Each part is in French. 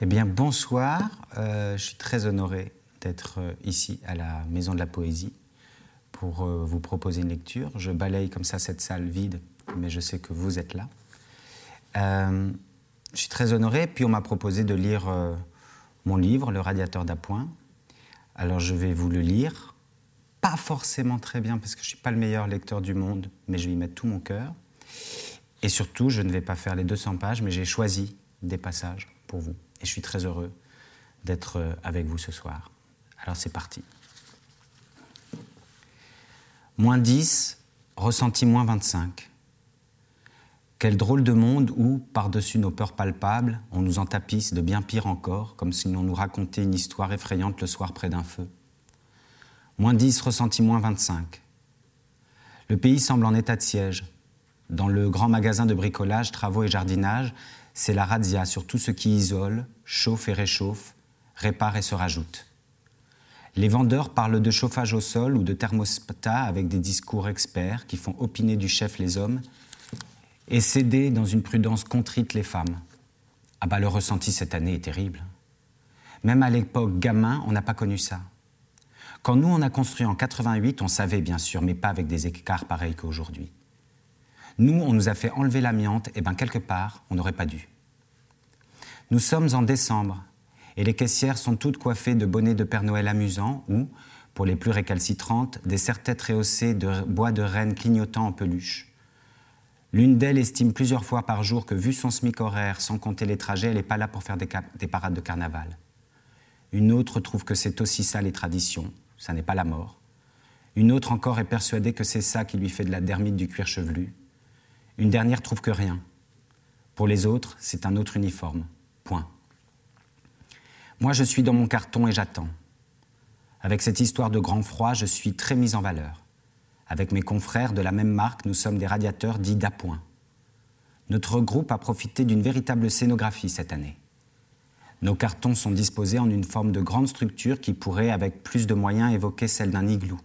Eh bien, bonsoir. Euh, je suis très honoré d'être euh, ici à la Maison de la Poésie pour euh, vous proposer une lecture. Je balaye comme ça cette salle vide, mais je sais que vous êtes là. je suis très honoré. Puis on m'a proposé de lire mon livre, Le radiateur d'appoint. Alors je vais vous le lire. Pas forcément très bien parce que je ne suis pas le meilleur lecteur du monde, mais je vais y mettre tout mon cœur. Et surtout, je ne vais pas faire les 200 pages, mais j'ai choisi des passages pour vous. Et je suis très heureux d'être euh, avec vous ce soir. Alors c'est parti. Moins 10, ressenti moins 25. Quel drôle de monde où, par-dessus nos peurs palpables, on nous en tapisse de bien pire encore, comme si on nous racontait une histoire effrayante le soir près d'un feu. Moins 10, ressenti moins 25. Le pays semble en état de siège. Dans le grand magasin de bricolage, travaux et jardinage, c'est la razzia sur tout ce qui isole, chauffe et réchauffe, répare et se rajoute. Les vendeurs parlent de chauffage au sol ou de thermostat avec des discours experts qui font opiner du chef les hommes et céder dans une prudence contrite les femmes. Ah bah le ressenti cette année est terrible. Même à l'époque gamin, on n'a pas connu ça. Quand nous on a construit en 88, on savait bien sûr, mais pas avec des écarts pareils qu'aujourd'hui. Nous, on nous a fait enlever l'amiante, et bien quelque part, on n'aurait pas dû. Nous sommes en décembre, et les caissières sont toutes coiffées de bonnets de Père Noël amusants ou, pour les plus récalcitrantes, des serre-têtes rehaussées de bois de renne clignotant en peluche. L'une d'elles estime plusieurs fois par jour que, vu son SMIC horaire, sans compter les trajets, elle n'est pas là pour faire des, des parades de carnaval. Une autre trouve que c'est aussi ça les traditions, ça n'est pas la mort. Une autre encore est persuadée que c'est ça qui lui fait de la dermite du cuir chevelu. Une dernière trouve que rien. Pour les autres, c'est un autre uniforme. Point. Moi, je suis dans mon carton et j'attends. Avec cette histoire de grand froid, je suis très mise en valeur. Avec mes confrères de la même marque, nous sommes des radiateurs dits d'appoint. Notre groupe a profité d'une véritable scénographie cette année. Nos cartons sont disposés en une forme de grande structure qui pourrait, avec plus de moyens, évoquer celle d'un igloo.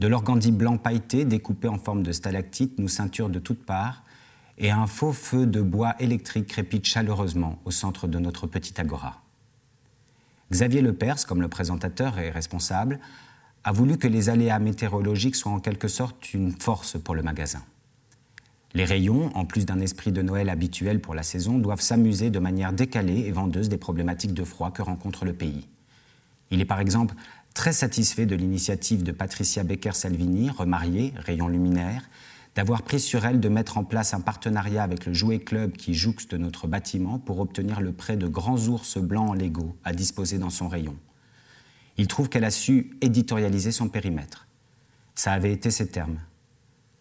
De l'organdie blanc pailleté découpé en forme de stalactite nous ceinture de toutes parts et un faux feu de bois électrique crépite chaleureusement au centre de notre petite agora. Xavier Lepers, comme le présentateur et responsable, a voulu que les aléas météorologiques soient en quelque sorte une force pour le magasin. Les rayons, en plus d'un esprit de Noël habituel pour la saison, doivent s'amuser de manière décalée et vendeuse des problématiques de froid que rencontre le pays. Il est par exemple très satisfait de l'initiative de Patricia Becker-Salvini, remariée, rayon luminaire, d'avoir pris sur elle de mettre en place un partenariat avec le Jouet Club qui jouxte notre bâtiment pour obtenir le prêt de grands ours blancs en Lego à disposer dans son rayon. Il trouve qu'elle a su éditorialiser son périmètre. Ça avait été ses termes.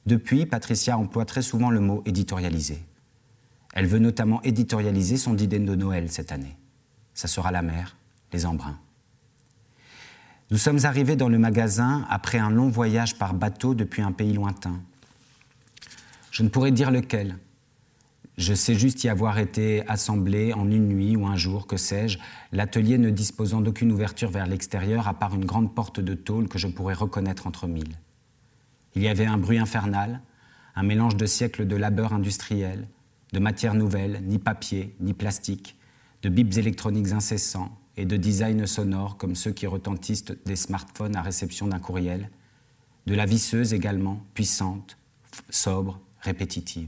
Depuis, Patricia emploie très souvent le mot éditorialiser. Elle veut notamment éditorialiser son idée de Noël cette année. Ça sera la mer, les embruns. Nous sommes arrivés dans le magasin après un long voyage par bateau depuis un pays lointain. Je ne pourrais dire lequel. Je sais juste y avoir été assemblé en une nuit ou un jour, que sais-je, l'atelier ne disposant d'aucune ouverture vers l'extérieur à part une grande porte de tôle que je pourrais reconnaître entre mille. Il y avait un bruit infernal, un mélange de siècles de labeur industriel, de matières nouvelles, ni papier, ni plastique, de bips électroniques incessants, et de design sonore comme ceux qui retentissent des smartphones à réception d'un courriel, de la visseuse également, puissante, sobre, répétitive.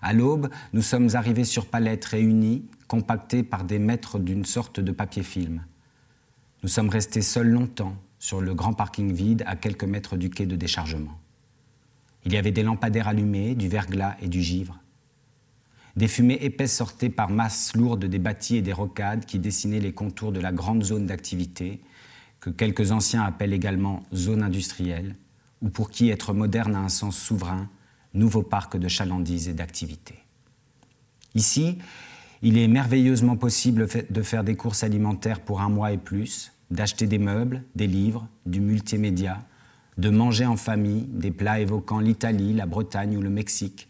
À l'aube, nous sommes arrivés sur palettes réunies, compactées par des mètres d'une sorte de papier film. Nous sommes restés seuls longtemps sur le grand parking vide à quelques mètres du quai de déchargement. Il y avait des lampadaires allumés, du verglas et du givre. Des fumées épaisses sortaient par masses lourdes des bâtis et des rocades qui dessinaient les contours de la grande zone d'activité, que quelques anciens appellent également zone industrielle, ou pour qui être moderne a un sens souverain, nouveau parc de chalandises et d'activités. Ici, il est merveilleusement possible de faire des courses alimentaires pour un mois et plus, d'acheter des meubles, des livres, du multimédia, de manger en famille des plats évoquant l'Italie, la Bretagne ou le Mexique,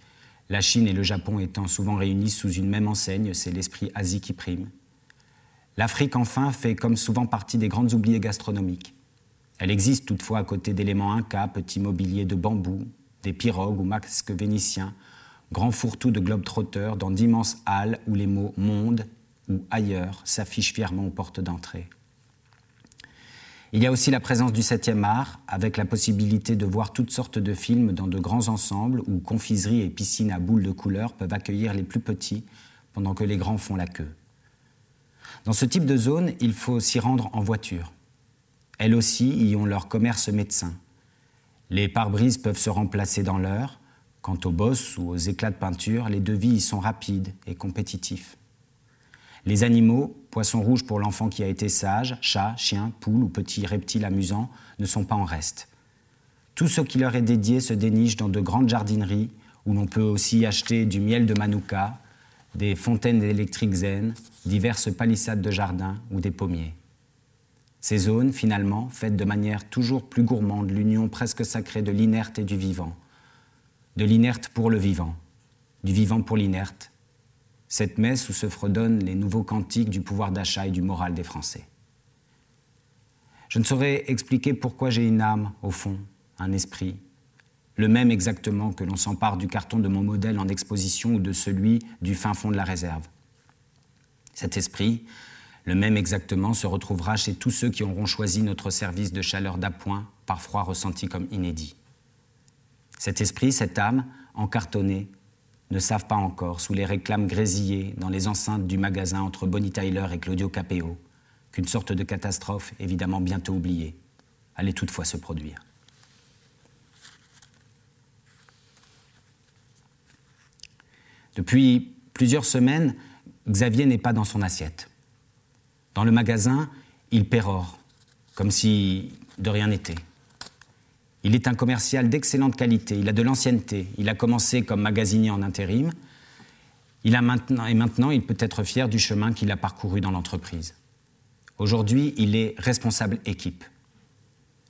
la Chine et le Japon étant souvent réunis sous une même enseigne, c'est l'esprit Asie qui prime. L'Afrique, enfin, fait comme souvent partie des grandes oubliées gastronomiques. Elle existe toutefois à côté d'éléments incas, petits mobiliers de bambou, des pirogues ou masques vénitiens, grand fourre-tout de globe-trotteurs dans d'immenses halles où les mots monde ou ailleurs s'affichent fièrement aux portes d'entrée. Il y a aussi la présence du 7e art, avec la possibilité de voir toutes sortes de films dans de grands ensembles où confiseries et piscines à boules de couleurs peuvent accueillir les plus petits pendant que les grands font la queue. Dans ce type de zone, il faut s'y rendre en voiture. Elles aussi y ont leur commerce médecin. Les pare-brises peuvent se remplacer dans l'heure. Quant aux bosses ou aux éclats de peinture, les devis y sont rapides et compétitifs. Les animaux, poissons rouges pour l'enfant qui a été sage, chat, chien, poule ou petits reptiles amusants, ne sont pas en reste. Tout ce qui leur est dédié se déniche dans de grandes jardineries où l'on peut aussi acheter du miel de manuka, des fontaines électriques zen, diverses palissades de jardin ou des pommiers. Ces zones, finalement, faites de manière toujours plus gourmande l'union presque sacrée de l'inerte et du vivant, de l'inerte pour le vivant, du vivant pour l'inerte, cette messe où se fredonnent les nouveaux cantiques du pouvoir d'achat et du moral des Français. Je ne saurais expliquer pourquoi j'ai une âme, au fond, un esprit, le même exactement que l'on s'empare du carton de mon modèle en exposition ou de celui du fin fond de la réserve. Cet esprit, le même exactement, se retrouvera chez tous ceux qui auront choisi notre service de chaleur d'appoint, parfois ressenti comme inédit. Cet esprit, cette âme, encartonnée, ne savent pas encore, sous les réclames grésillées dans les enceintes du magasin entre Bonnie Tyler et Claudio Capeo, qu'une sorte de catastrophe, évidemment bientôt oubliée, allait toutefois se produire. Depuis plusieurs semaines, Xavier n'est pas dans son assiette. Dans le magasin, il pérore, comme si de rien n'était. Il est un commercial d'excellente qualité, il a de l'ancienneté, il a commencé comme magasinier en intérim, il a maintenant, et maintenant il peut être fier du chemin qu'il a parcouru dans l'entreprise. Aujourd'hui, il est responsable équipe.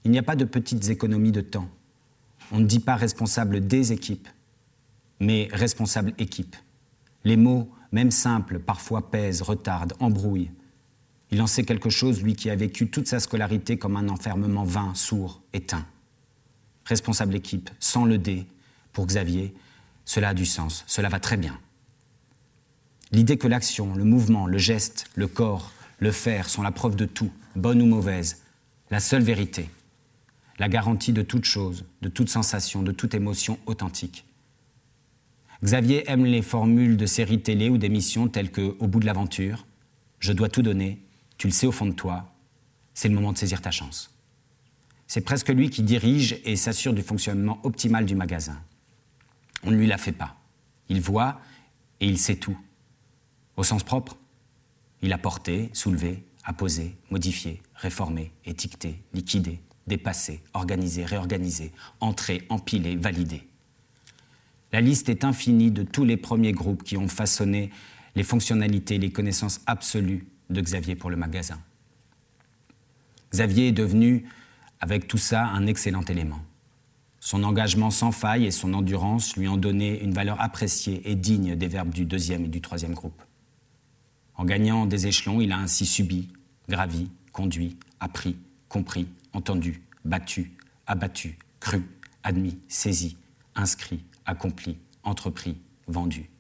Il n'y a pas de petites économies de temps. On ne dit pas responsable des équipes, mais responsable équipe. Les mots, même simples, parfois pèsent, retardent, embrouillent. Il en sait quelque chose, lui qui a vécu toute sa scolarité comme un enfermement vain, sourd, éteint responsable équipe, sans le D, pour Xavier, cela a du sens, cela va très bien. L'idée que l'action, le mouvement, le geste, le corps, le faire sont la preuve de tout, bonne ou mauvaise, la seule vérité, la garantie de toute chose, de toute sensation, de toute émotion authentique. Xavier aime les formules de séries télé ou d'émissions telles que Au bout de l'aventure, Je dois tout donner, tu le sais au fond de toi, c'est le moment de saisir ta chance. C'est presque lui qui dirige et s'assure du fonctionnement optimal du magasin. On ne lui la fait pas. Il voit et il sait tout. Au sens propre, il a porté, soulevé, apposé, modifié, réformé, étiqueté, liquidé, dépassé, organisé, réorganisé, entré, empilé, validé. La liste est infinie de tous les premiers groupes qui ont façonné les fonctionnalités, les connaissances absolues de Xavier pour le magasin. Xavier est devenu avec tout ça un excellent élément. Son engagement sans faille et son endurance lui ont donné une valeur appréciée et digne des verbes du deuxième et du troisième groupe. En gagnant des échelons, il a ainsi subi, gravi, conduit, appris, compris, entendu, battu, abattu, cru, admis, saisi, inscrit, accompli, entrepris, vendu.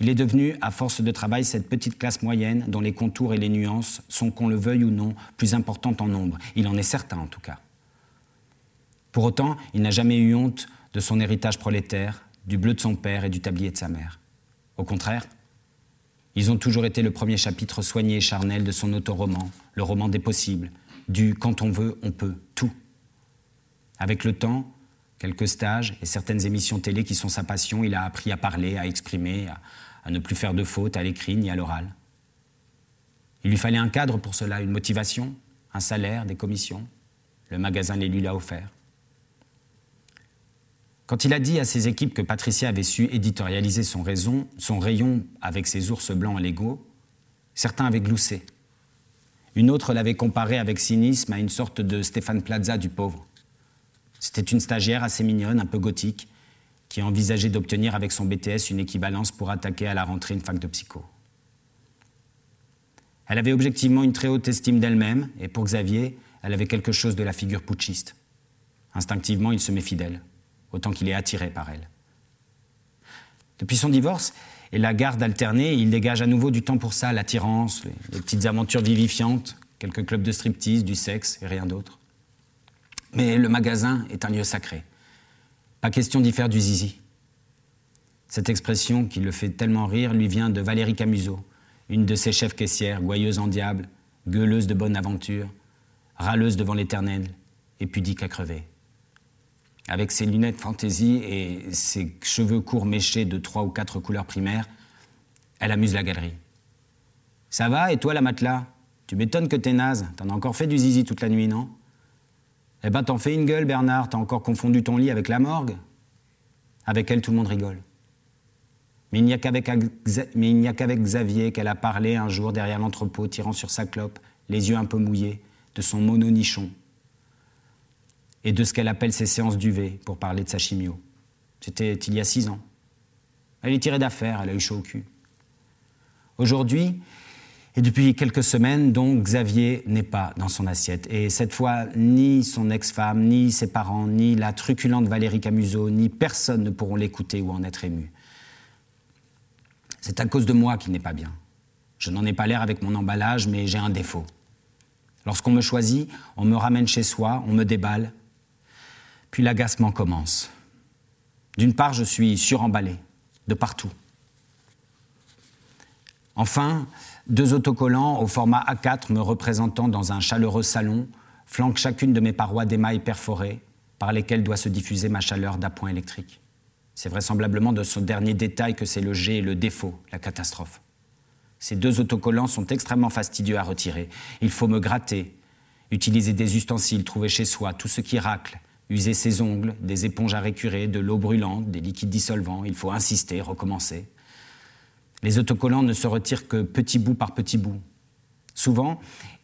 Il est devenu, à force de travail, cette petite classe moyenne dont les contours et les nuances sont, qu'on le veuille ou non, plus importantes en nombre. Il en est certain, en tout cas. Pour autant, il n'a jamais eu honte de son héritage prolétaire, du bleu de son père et du tablier de sa mère. Au contraire, ils ont toujours été le premier chapitre soigné et charnel de son autoroman, le roman des possibles, du quand on veut, on peut, tout. Avec le temps, quelques stages et certaines émissions télé qui sont sa passion, il a appris à parler, à exprimer, à, à ne plus faire de fautes à l'écrit ni à l'oral. Il lui fallait un cadre pour cela, une motivation, un salaire, des commissions. Le magasin les lui l'a offert. Quand il a dit à ses équipes que Patricia avait su éditorialiser son, son rayon avec ses ours blancs Lego, certains avaient gloussé. Une autre l'avait comparé avec cynisme à une sorte de Stéphane Plaza du pauvre. C'était une stagiaire assez mignonne, un peu gothique, qui envisageait d'obtenir avec son BTS une équivalence pour attaquer à la rentrée une fac de psycho. Elle avait objectivement une très haute estime d'elle-même, et pour Xavier, elle avait quelque chose de la figure putschiste. Instinctivement, il se met fidèle, autant qu'il est attiré par elle. Depuis son divorce et la garde alternée, il dégage à nouveau du temps pour ça, l'attirance, les, petites aventures vivifiantes, quelques clubs de striptease, du sexe et rien d'autre. Mais le magasin est un lieu sacré. Pas question d'y faire du zizi. Cette expression qui le fait tellement rire lui vient de Valérie Camusot, une de ses chefs caissières, gouailleuse en diable, gueuleuse de bonne aventure, râleuse devant l'éternel et pudique à crever. Avec ses lunettes fantaisie et ses cheveux courts méchés de trois ou quatre couleurs primaires, elle amuse la galerie. Ça va, et toi la matelas? Tu m'étonnes que t'es naze, t'en as encore fait du zizi toute la nuit, non? Eh ben t'en fais une gueule, Bernard, t'as encore confondu ton lit avec la morgue Avec elle, tout le monde rigole. Mais il n'y a qu'avec Xavier qu'elle a parlé un jour derrière l'entrepôt, tirant sur sa clope, les yeux un peu mouillés, de son mononichon et de ce qu'elle appelle ses séances d'UV pour parler de sa chimio. C'était il y a six ans. Elle est tirée d'affaire, elle a eu chaud au cul. Aujourd'hui, et depuis quelques semaines, donc, Xavier n'est pas dans son assiette. Et cette fois, ni son ex-femme, ni ses parents, ni la truculente Valérie Camusot, ni personne ne pourront l'écouter ou en être ému. C'est à cause de moi qu'il n'est pas bien. Je n'en ai pas l'air avec mon emballage, mais j'ai un défaut. Lorsqu'on me choisit, on me ramène chez soi, on me déballe, puis l'agacement commence. D'une part, je suis suremballé, de partout. Enfin, deux autocollants au format A4 me représentant dans un chaleureux salon flanquent chacune de mes parois d'émail perforées par lesquelles doit se diffuser ma chaleur d'appoint électrique. C'est vraisemblablement de ce dernier détail que c'est le G et le défaut, la catastrophe. Ces deux autocollants sont extrêmement fastidieux à retirer. Il faut me gratter, utiliser des ustensiles trouvés chez soi, tout ce qui racle, user ses ongles, des éponges à récurer, de l'eau brûlante, des liquides dissolvants. Il faut insister, recommencer. Les autocollants ne se retirent que petit bout par petit bout. Souvent,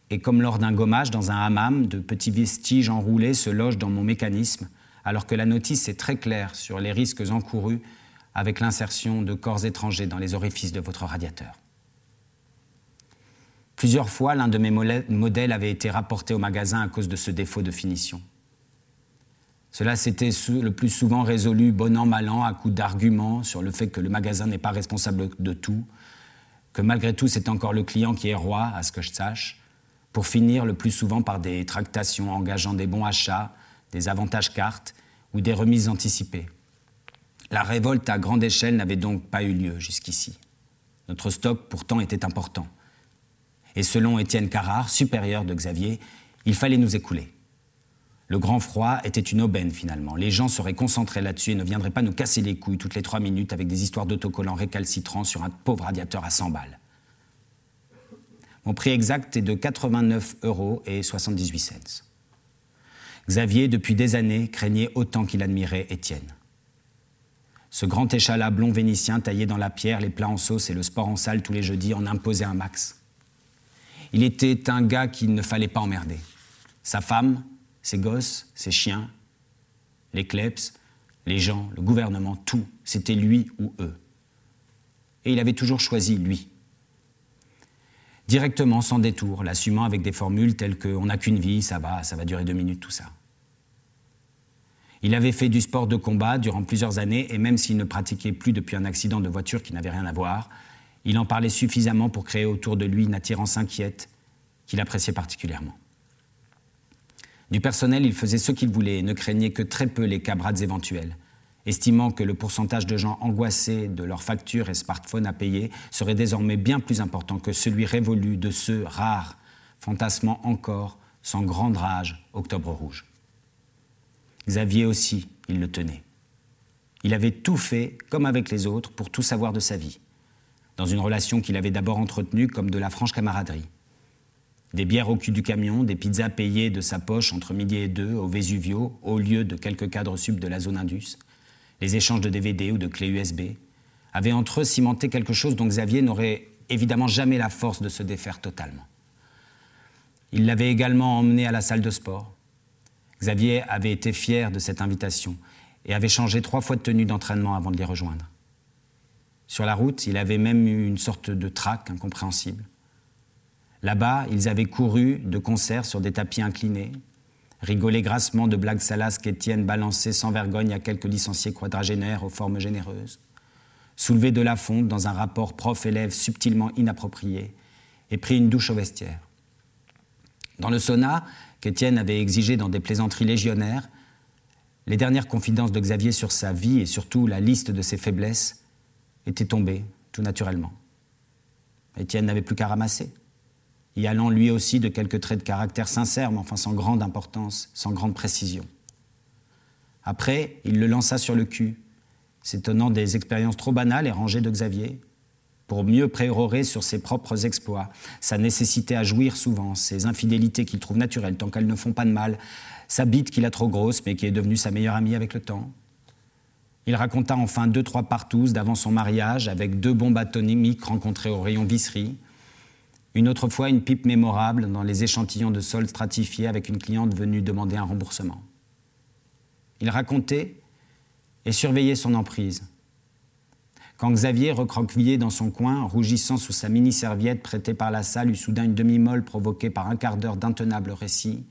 et comme lors d'un gommage dans un hammam, de petits vestiges enroulés se logent dans mon mécanisme, alors que la notice est très claire sur les risques encourus avec l'insertion de corps étrangers dans les orifices de votre radiateur. Plusieurs fois, l'un de mes modèles avait été rapporté au magasin à cause de ce défaut de finition. Cela s'était le plus souvent résolu bon an, mal an, à coups d'arguments sur le fait que le magasin n'est pas responsable de tout, que malgré tout c'est encore le client qui est roi, à ce que je sache, pour finir le plus souvent par des tractations engageant des bons achats, des avantages cartes ou des remises anticipées. La révolte à grande échelle n'avait donc pas eu lieu jusqu'ici. Notre stock pourtant était important. Et selon Étienne Carrard, supérieur de Xavier, il fallait nous écouler. Le grand froid était une aubaine finalement. Les gens seraient concentrés là-dessus et ne viendraient pas nous casser les couilles toutes les trois minutes avec des histoires d'autocollants récalcitrants sur un pauvre radiateur à 100 balles. Mon prix exact est de 89 euros et 78 cents. Xavier, depuis des années, craignait autant qu'il admirait Étienne. Ce grand échalas blond vénitien taillé dans la pierre, les plats en sauce et le sport en salle tous les jeudis en imposait un max. Il était un gars qu'il ne fallait pas emmerder. Sa femme, ses gosses, ses chiens, les kleps, les gens, le gouvernement, tout, c'était lui ou eux. Et il avait toujours choisi lui. Directement, sans détour, l'assumant avec des formules telles que on n'a qu'une vie, ça va, ça va durer deux minutes, tout ça. Il avait fait du sport de combat durant plusieurs années et même s'il ne pratiquait plus depuis un accident de voiture qui n'avait rien à voir, il en parlait suffisamment pour créer autour de lui une attirance inquiète qu'il appréciait particulièrement. Du personnel, il faisait ce qu'il voulait et ne craignait que très peu les cabrades éventuelles, estimant que le pourcentage de gens angoissés de leurs factures et smartphones à payer serait désormais bien plus important que celui révolu de ceux rares, fantasmant encore, sans grande rage, Octobre Rouge. Xavier aussi, il le tenait. Il avait tout fait, comme avec les autres, pour tout savoir de sa vie, dans une relation qu'il avait d'abord entretenue comme de la franche camaraderie. Des bières au cul du camion, des pizzas payées de sa poche entre midi et deux au Vesuvio, au lieu de quelques cadres sub de la zone Indus, les échanges de DVD ou de clés USB, avaient entre eux cimenté quelque chose dont Xavier n'aurait évidemment jamais la force de se défaire totalement. Il l'avait également emmené à la salle de sport, Xavier avait été fier de cette invitation et avait changé trois fois de tenue d'entraînement avant de les rejoindre. Sur la route, il avait même eu une sorte de trac incompréhensible. Là-bas, ils avaient couru de concert sur des tapis inclinés, rigolé grassement de blagues salaces qu'Étienne balançait sans vergogne à quelques licenciés quadragénaires aux formes généreuses, soulevé de la fonte dans un rapport prof-élève subtilement inapproprié, et pris une douche au vestiaire. Dans le sauna, qu'Étienne avait exigé dans des plaisanteries légionnaires, les dernières confidences de Xavier sur sa vie et surtout la liste de ses faiblesses étaient tombées tout naturellement. Étienne n'avait plus qu'à ramasser, y allant lui aussi de quelques traits de caractère sincères, mais enfin sans grande importance, sans grande précision. Après, il le lança sur le cul, s'étonnant des expériences trop banales et rangées de Xavier, pour mieux prérorer sur ses propres exploits, sa nécessité à jouir souvent, ses infidélités qu'il trouve naturelles tant qu'elles ne font pas de mal, sa bite qu'il a trop grosse mais qui est devenue sa meilleure amie avec le temps. Il raconta enfin deux, trois partous d'avant son mariage avec deux bombes atomiques rencontrées au rayon visserie. Une autre fois, une pipe mémorable dans les échantillons de sol stratifiés avec une cliente venue demander un remboursement. Il racontait et surveillait son emprise. Quand Xavier, recroquevillé dans son coin, rougissant sous sa mini-serviette prêtée par la salle, eut soudain une demi-molle provoquée par un quart d'heure d'intenables récits,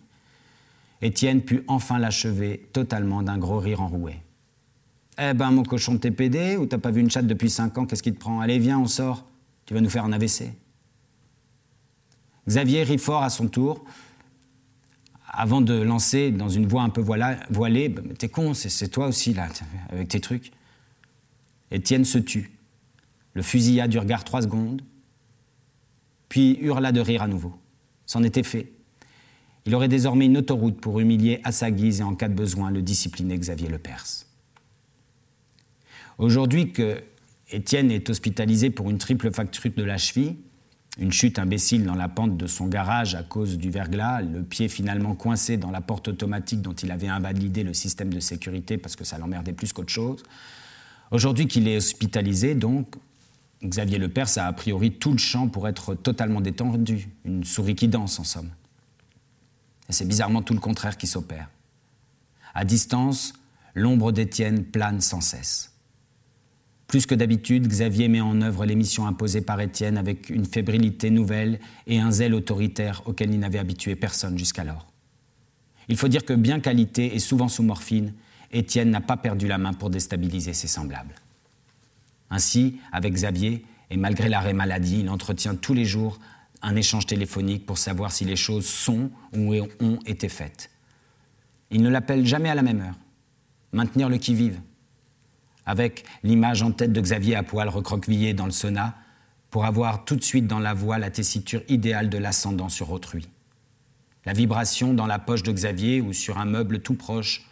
Étienne put enfin l'achever totalement d'un gros rire enroué. Eh ben, mon cochon de TPD, ou t'as pas vu une chatte depuis cinq ans, qu'est-ce qui te prend? Allez, viens, on sort. Tu vas nous faire un AVC. Xavier rit fort à son tour, avant de lancer dans une voix un peu voilée bah, T'es con, c'est toi aussi, là, avec tes trucs. Étienne se tut, le fusilla du regard trois secondes, puis hurla de rire à nouveau. C'en était fait. Il aurait désormais une autoroute pour humilier à sa guise et en cas de besoin le discipliner Xavier Le Perse. Aujourd'hui que Étienne est hospitalisé pour une triple fracture de la cheville, une chute imbécile dans la pente de son garage à cause du verglas, le pied finalement coincé dans la porte automatique dont il avait invalidé le système de sécurité parce que ça l'emmerdait plus qu'autre chose. Aujourd'hui qu'il est hospitalisé, donc, Xavier Lepers a a priori tout le champ pour être totalement détendu, une souris qui danse en somme. Et c'est bizarrement tout le contraire qui s'opère. À distance, l'ombre d'Étienne plane sans cesse. Plus que d'habitude, Xavier met en œuvre les missions imposées par Étienne avec une fébrilité nouvelle et un zèle autoritaire auquel il n'avait habitué personne jusqu'alors. Il faut dire que bien qualité et souvent sous morphine, Étienne n'a pas perdu la main pour déstabiliser ses semblables. Ainsi, avec Xavier, et malgré l'arrêt maladie, il entretient tous les jours un échange téléphonique pour savoir si les choses sont ou ont été faites. Il ne l'appelle jamais à la même heure. Maintenir le qui-vive, avec l'image en tête de Xavier à poil recroquevillé dans le sauna, pour avoir tout de suite dans la voix la tessiture idéale de l'ascendant sur autrui. La vibration dans la poche de Xavier ou sur un meuble tout proche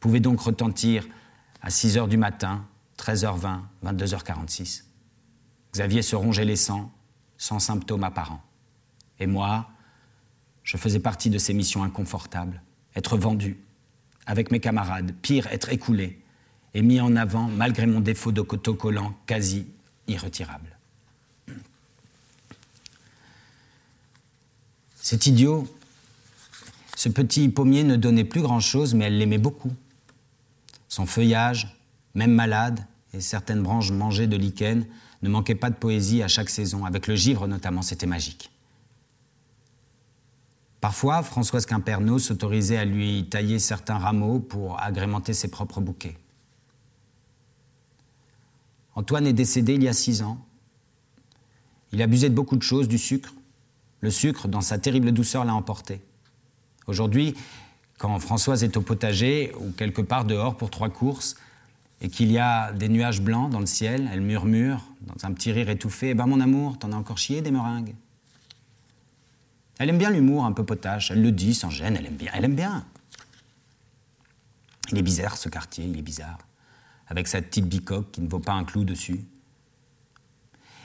pouvait donc retentir à 6 h du matin, 13h20, 22h46. Xavier se rongeait les sangs, sans symptômes apparents. Et moi, je faisais partie de ces missions inconfortables, être vendu, avec mes camarades, pire, être écoulé, et mis en avant malgré mon défaut d'autocollant quasi irretirable. C'est idiot. Ce petit pommier ne donnait plus grand-chose, mais elle l'aimait beaucoup. Son feuillage, même malade, et certaines branches mangées de lichen, ne manquaient pas de poésie à chaque saison. Avec le givre notamment, c'était magique. Parfois, Françoise Quimperno s'autorisait à lui tailler certains rameaux pour agrémenter ses propres bouquets. Antoine est décédé il y a six ans. Il abusait de beaucoup de choses, du sucre. Le sucre, dans sa terrible douceur, l'a emporté. Aujourd'hui, quand Françoise est au potager ou quelque part dehors pour trois courses, et qu'il y a des nuages blancs dans le ciel, elle murmure, dans un petit rire étouffé Eh ben mon amour, t'en as encore chié des meringues? Elle aime bien l'humour un peu potache, elle le dit sans gêne, elle aime bien, elle aime bien. Il est bizarre ce quartier, il est bizarre avec sa petite bicoque qui ne vaut pas un clou dessus.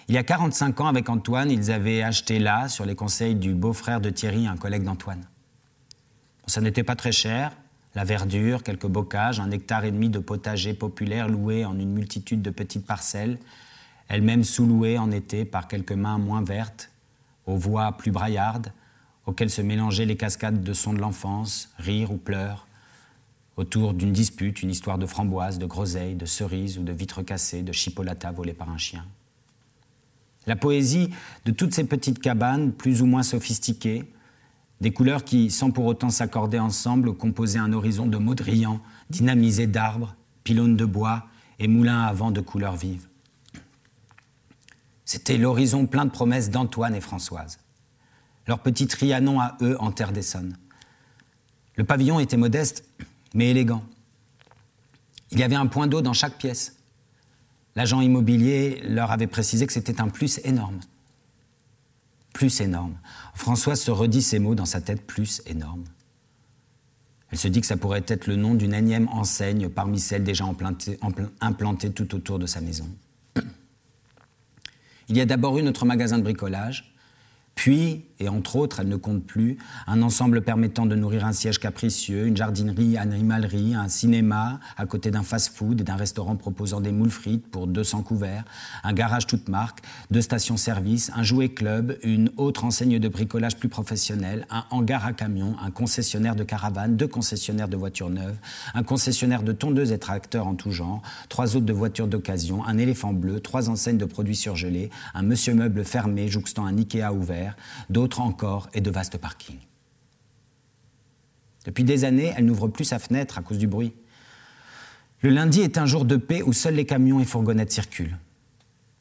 Il y a 45 ans, avec Antoine, ils avaient acheté là, sur les conseils du beau-frère de Thierry, un collègue d'Antoine. Ça n'était pas très cher, la verdure, quelques bocages, un hectare et demi de potager populaire loué en une multitude de petites parcelles, elles-mêmes sous-louées en été par quelques mains moins vertes, aux voix plus braillardes, auxquelles se mélangeaient les cascades de sons de l'enfance, rires ou pleurs, autour d'une dispute, une histoire de framboises, de groseilles, de cerises ou de vitres cassées, de chipolata volées par un chien. La poésie de toutes ces petites cabanes, plus ou moins sophistiquées, des couleurs qui, sans pour autant s'accorder ensemble, composaient un horizon de maudrillants, dynamisés d'arbres, pylônes de bois et moulins à vent de couleurs vives. C'était l'horizon plein de promesses d'Antoine et Françoise. Leur petit Trianon à eux en terre d'Essonne. Le pavillon était modeste, mais élégant. Il y avait un point d'eau dans chaque pièce. L'agent immobilier leur avait précisé que c'était un plus énorme. Plus énorme. Françoise se redit ces mots dans sa tête, plus énorme. Elle se dit que ça pourrait être le nom d'une énième enseigne parmi celles déjà implantées tout autour de sa maison. Il y a d'abord eu notre magasin de bricolage, puis, et entre autres, elle ne compte plus, un ensemble permettant de nourrir un siège capricieux, une jardinerie, animalerie, un cinéma à côté d'un fast-food et d'un restaurant proposant des moules frites pour 200 couverts, un garage toute marque, deux stations-service, un jouet club, une autre enseigne de bricolage plus professionnelle, un hangar à camions, un concessionnaire de caravanes, deux concessionnaires de voitures neuves, un concessionnaire de tondeuses et tracteurs en tout genre, trois autres de voitures d'occasion, un éléphant bleu, trois enseignes de produits surgelés, un monsieur meuble fermé jouxtant un Ikea ouvert, d'autres encore et de vastes parkings. Depuis des années, elle n'ouvre plus sa fenêtre à cause du bruit. Le lundi est un jour de paix où seuls les camions et fourgonnettes circulent.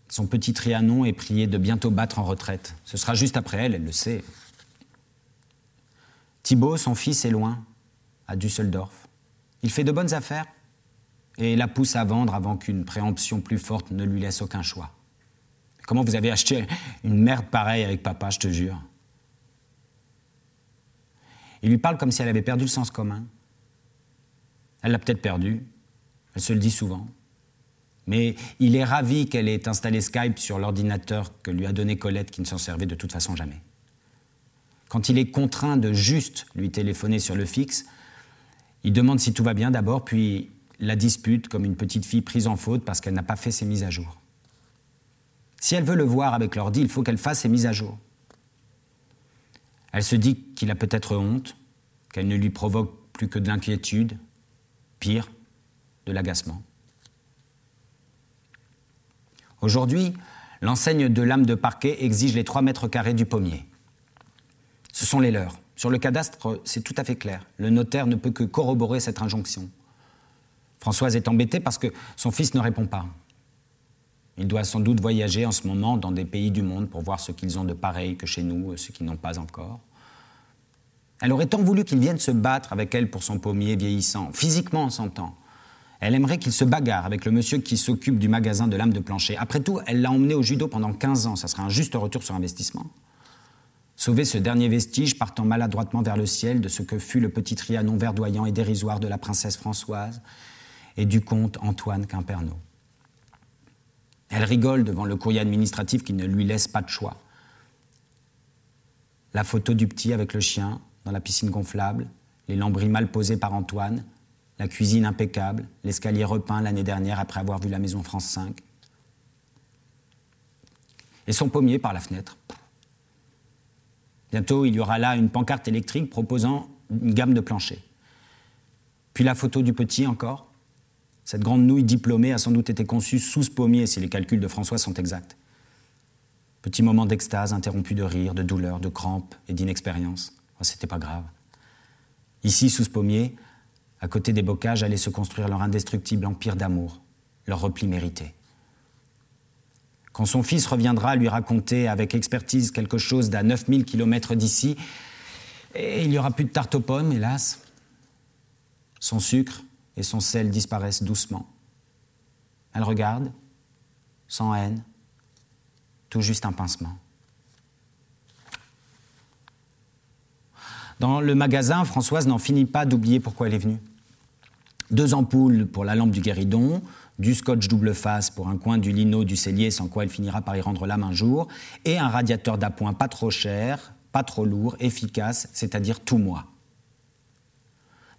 Son petit Trianon est prié de bientôt battre en retraite. Ce sera juste après elle, elle le sait. Thibault, son fils, est loin, à Düsseldorf. Il fait de bonnes affaires et la pousse à vendre avant qu'une préemption plus forte ne lui laisse aucun choix. Comment vous avez acheté une merde pareille avec papa, je te jure? Il lui parle comme si elle avait perdu le sens commun. Elle l'a peut-être perdu, elle se le dit souvent. Mais il est ravi qu'elle ait installé Skype sur l'ordinateur que lui a donné Colette qui ne s'en servait de toute façon jamais. Quand il est contraint de juste lui téléphoner sur le fixe, il demande si tout va bien d'abord, puis la dispute comme une petite fille prise en faute parce qu'elle n'a pas fait ses mises à jour. Si elle veut le voir avec l'ordi, il faut qu'elle fasse ses mises à jour. Elle se dit qu'il a peut-être honte, qu'elle ne lui provoque plus que de l'inquiétude, pire, de l'agacement. Aujourd'hui, l'enseigne de l'âme de parquet exige les 3 mètres carrés du pommier. Ce sont les leurs. Sur le cadastre, c'est tout à fait clair. Le notaire ne peut que corroborer cette injonction. Françoise est embêtée parce que son fils ne répond pas. Il doit sans doute voyager en ce moment dans des pays du monde pour voir ce qu'ils ont de pareil que chez nous, ce qu'ils n'ont pas encore. Elle aurait tant voulu qu'il vienne se battre avec elle pour son pommier vieillissant, physiquement en s'entend. Elle aimerait qu'il se bagarre avec le monsieur qui s'occupe du magasin de lames de plancher. Après tout, elle l'a emmené au judo pendant 15 ans, ça serait un juste retour sur investissement. Sauver ce dernier vestige partant maladroitement vers le ciel de ce que fut le petit Trianon verdoyant et dérisoire de la princesse Françoise et du comte Antoine Quimperno. Elle rigole devant le courrier administratif qui ne lui laisse pas de choix. La photo du petit avec le chien dans la piscine gonflable, les lambris mal posés par Antoine, la cuisine impeccable, l'escalier repeint l'année dernière après avoir vu la maison France 5. Et son pommier par la fenêtre. Bientôt, il y aura là une pancarte électrique proposant une gamme de planchers. Puis la photo du petit encore, cette grande nouille diplômée a sans doute été conçue sous ce pommier, si les calculs de François sont exacts. Petit moment d'extase interrompu de rire, de douleur, de crampes et d'inexpérience. Oh, C'était pas grave. Ici, sous ce pommier, à côté des bocages, allait se construire leur indestructible empire d'amour, leur repli mérité. Quand son fils reviendra lui raconter avec expertise quelque chose d'à 9000 km d'ici, il n'y aura plus de tarte aux pommes, hélas. Son sucre, et son sel disparaissent doucement. Elle regarde, sans haine, tout juste un pincement. Dans le magasin, Françoise n'en finit pas d'oublier pourquoi elle est venue. Deux ampoules pour la lampe du guéridon, du scotch double face pour un coin du lino du cellier sans quoi elle finira par y rendre l'âme un jour, et un radiateur d'appoint pas trop cher, pas trop lourd, efficace, c'est-à-dire tout moi.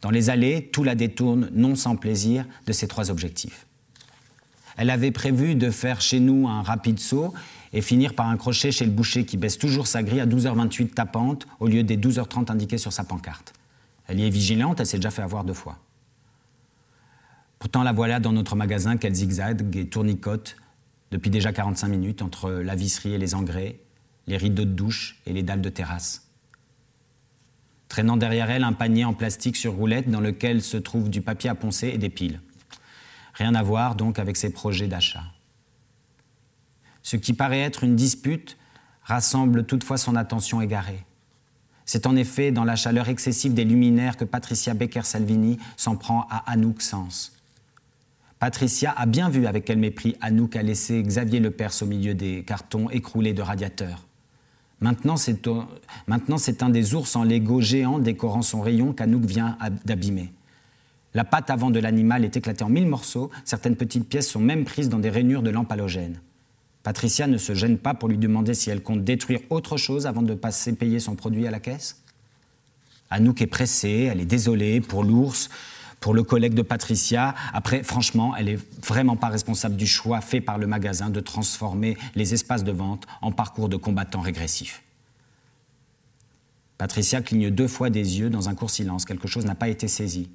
Dans les allées, tout la détourne, non sans plaisir, de ces trois objectifs. Elle avait prévu de faire chez nous un rapide saut et finir par un crochet chez le boucher qui baisse toujours sa grille à 12h28 tapante au lieu des 12h30 indiquées sur sa pancarte. Elle y est vigilante, elle s'est déjà fait avoir deux fois. Pourtant, la voilà dans notre magasin qu'elle zigzague et tournicote depuis déjà 45 minutes entre la visserie et les engrais, les rideaux de douche et les dalles de terrasse traînant derrière elle un panier en plastique sur roulette dans lequel se trouve du papier à poncer et des piles. Rien à voir donc avec ses projets d'achat. Ce qui paraît être une dispute rassemble toutefois son attention égarée. C'est en effet dans la chaleur excessive des luminaires que Patricia Becker-Salvini s'en prend à Anouk Sens. Patricia a bien vu avec quel mépris Anouk a laissé Xavier Lepers au milieu des cartons écroulés de radiateurs. Maintenant, c'est un des ours en Lego géants décorant son rayon qu'Anouk vient d'abîmer. La patte avant de l'animal est éclatée en mille morceaux, certaines petites pièces sont même prises dans des rainures de lampes halogènes. Patricia ne se gêne pas pour lui demander si elle compte détruire autre chose avant de passer payer son produit à la caisse? Anouk est pressée, elle est désolée pour l'ours, pour le collègue de Patricia. Après, franchement, elle n'est vraiment pas responsable du choix fait par le magasin de transformer les espaces de vente en parcours de combattants régressifs. Patricia cligne deux fois des yeux dans un court silence. Quelque chose n'a pas été saisi.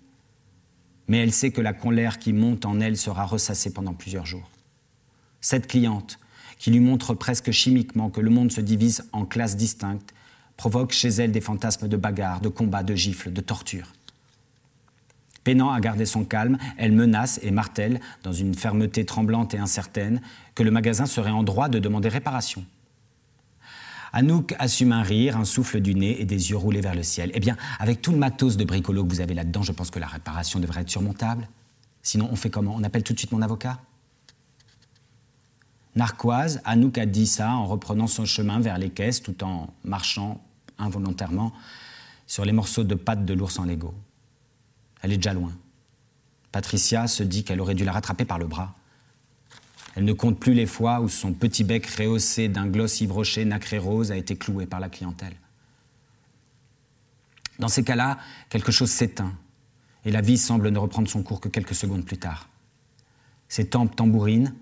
Mais elle sait que la colère qui monte en elle sera ressassée pendant plusieurs jours. Cette cliente, qui lui montre presque chimiquement que le monde se divise en classes distinctes, provoque chez elle des fantasmes de bagarres, de combats, de gifles, de tortures. Peinant à garder son calme, elle menace et martèle, dans une fermeté tremblante et incertaine, que le magasin serait en droit de demander réparation. Anouk assume un rire, un souffle du nez et des yeux roulés vers le ciel. Eh bien, avec tout le matos de bricolo que vous avez là-dedans, je pense que la réparation devrait être surmontable. Sinon, on fait comment? On appelle tout de suite mon avocat? Narquoise, Anouk a dit ça en reprenant son chemin vers les caisses tout en marchant involontairement sur les morceaux de pâte de l'ours en Lego. Elle est déjà loin. Patricia se dit qu'elle aurait dû la rattraper par le bras. Elle ne compte plus les fois où son petit bec rehaussé d'un gloss ivroché nacré rose a été cloué par la clientèle. Dans ces cas-là, quelque chose s'éteint et la vie semble ne reprendre son cours que quelques secondes plus tard. Ses tempes tambourinent,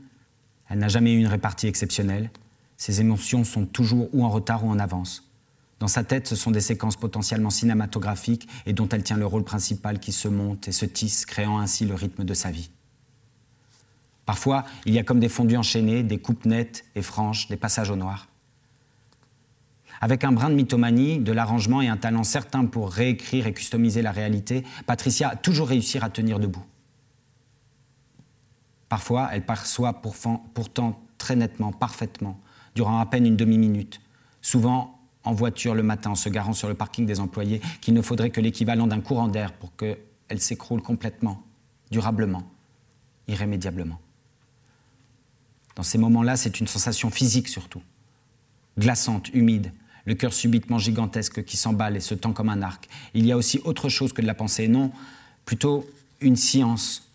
elle n'a jamais eu une répartie exceptionnelle. Ses émotions sont toujours ou en retard ou en avance. Dans sa tête, ce sont des séquences potentiellement cinématographiques et dont elle tient le rôle principal qui se monte et se tisse, créant ainsi le rythme de sa vie. Parfois, il y a comme des fondus enchaînés, des coupes nettes et franches, des passages au noir. Avec un brin de mythomanie, de l'arrangement et un talent certain pour réécrire et customiser la réalité, Patricia a toujours réussi à tenir debout. Parfois, elle perçoit pourtant très nettement, parfaitement, durant à peine une demi-minute, souvent en voiture le matin en se garant sur le parking des employés, qu'il ne faudrait que l'équivalent d'un courant d'air pour qu'elle s'écroule complètement, durablement, irrémédiablement. Dans ces moments-là, c'est une sensation physique surtout, glaçante, humide, le cœur subitement gigantesque qui s'emballe et se tend comme un arc. Il y a aussi autre chose que de la pensée, non, plutôt une science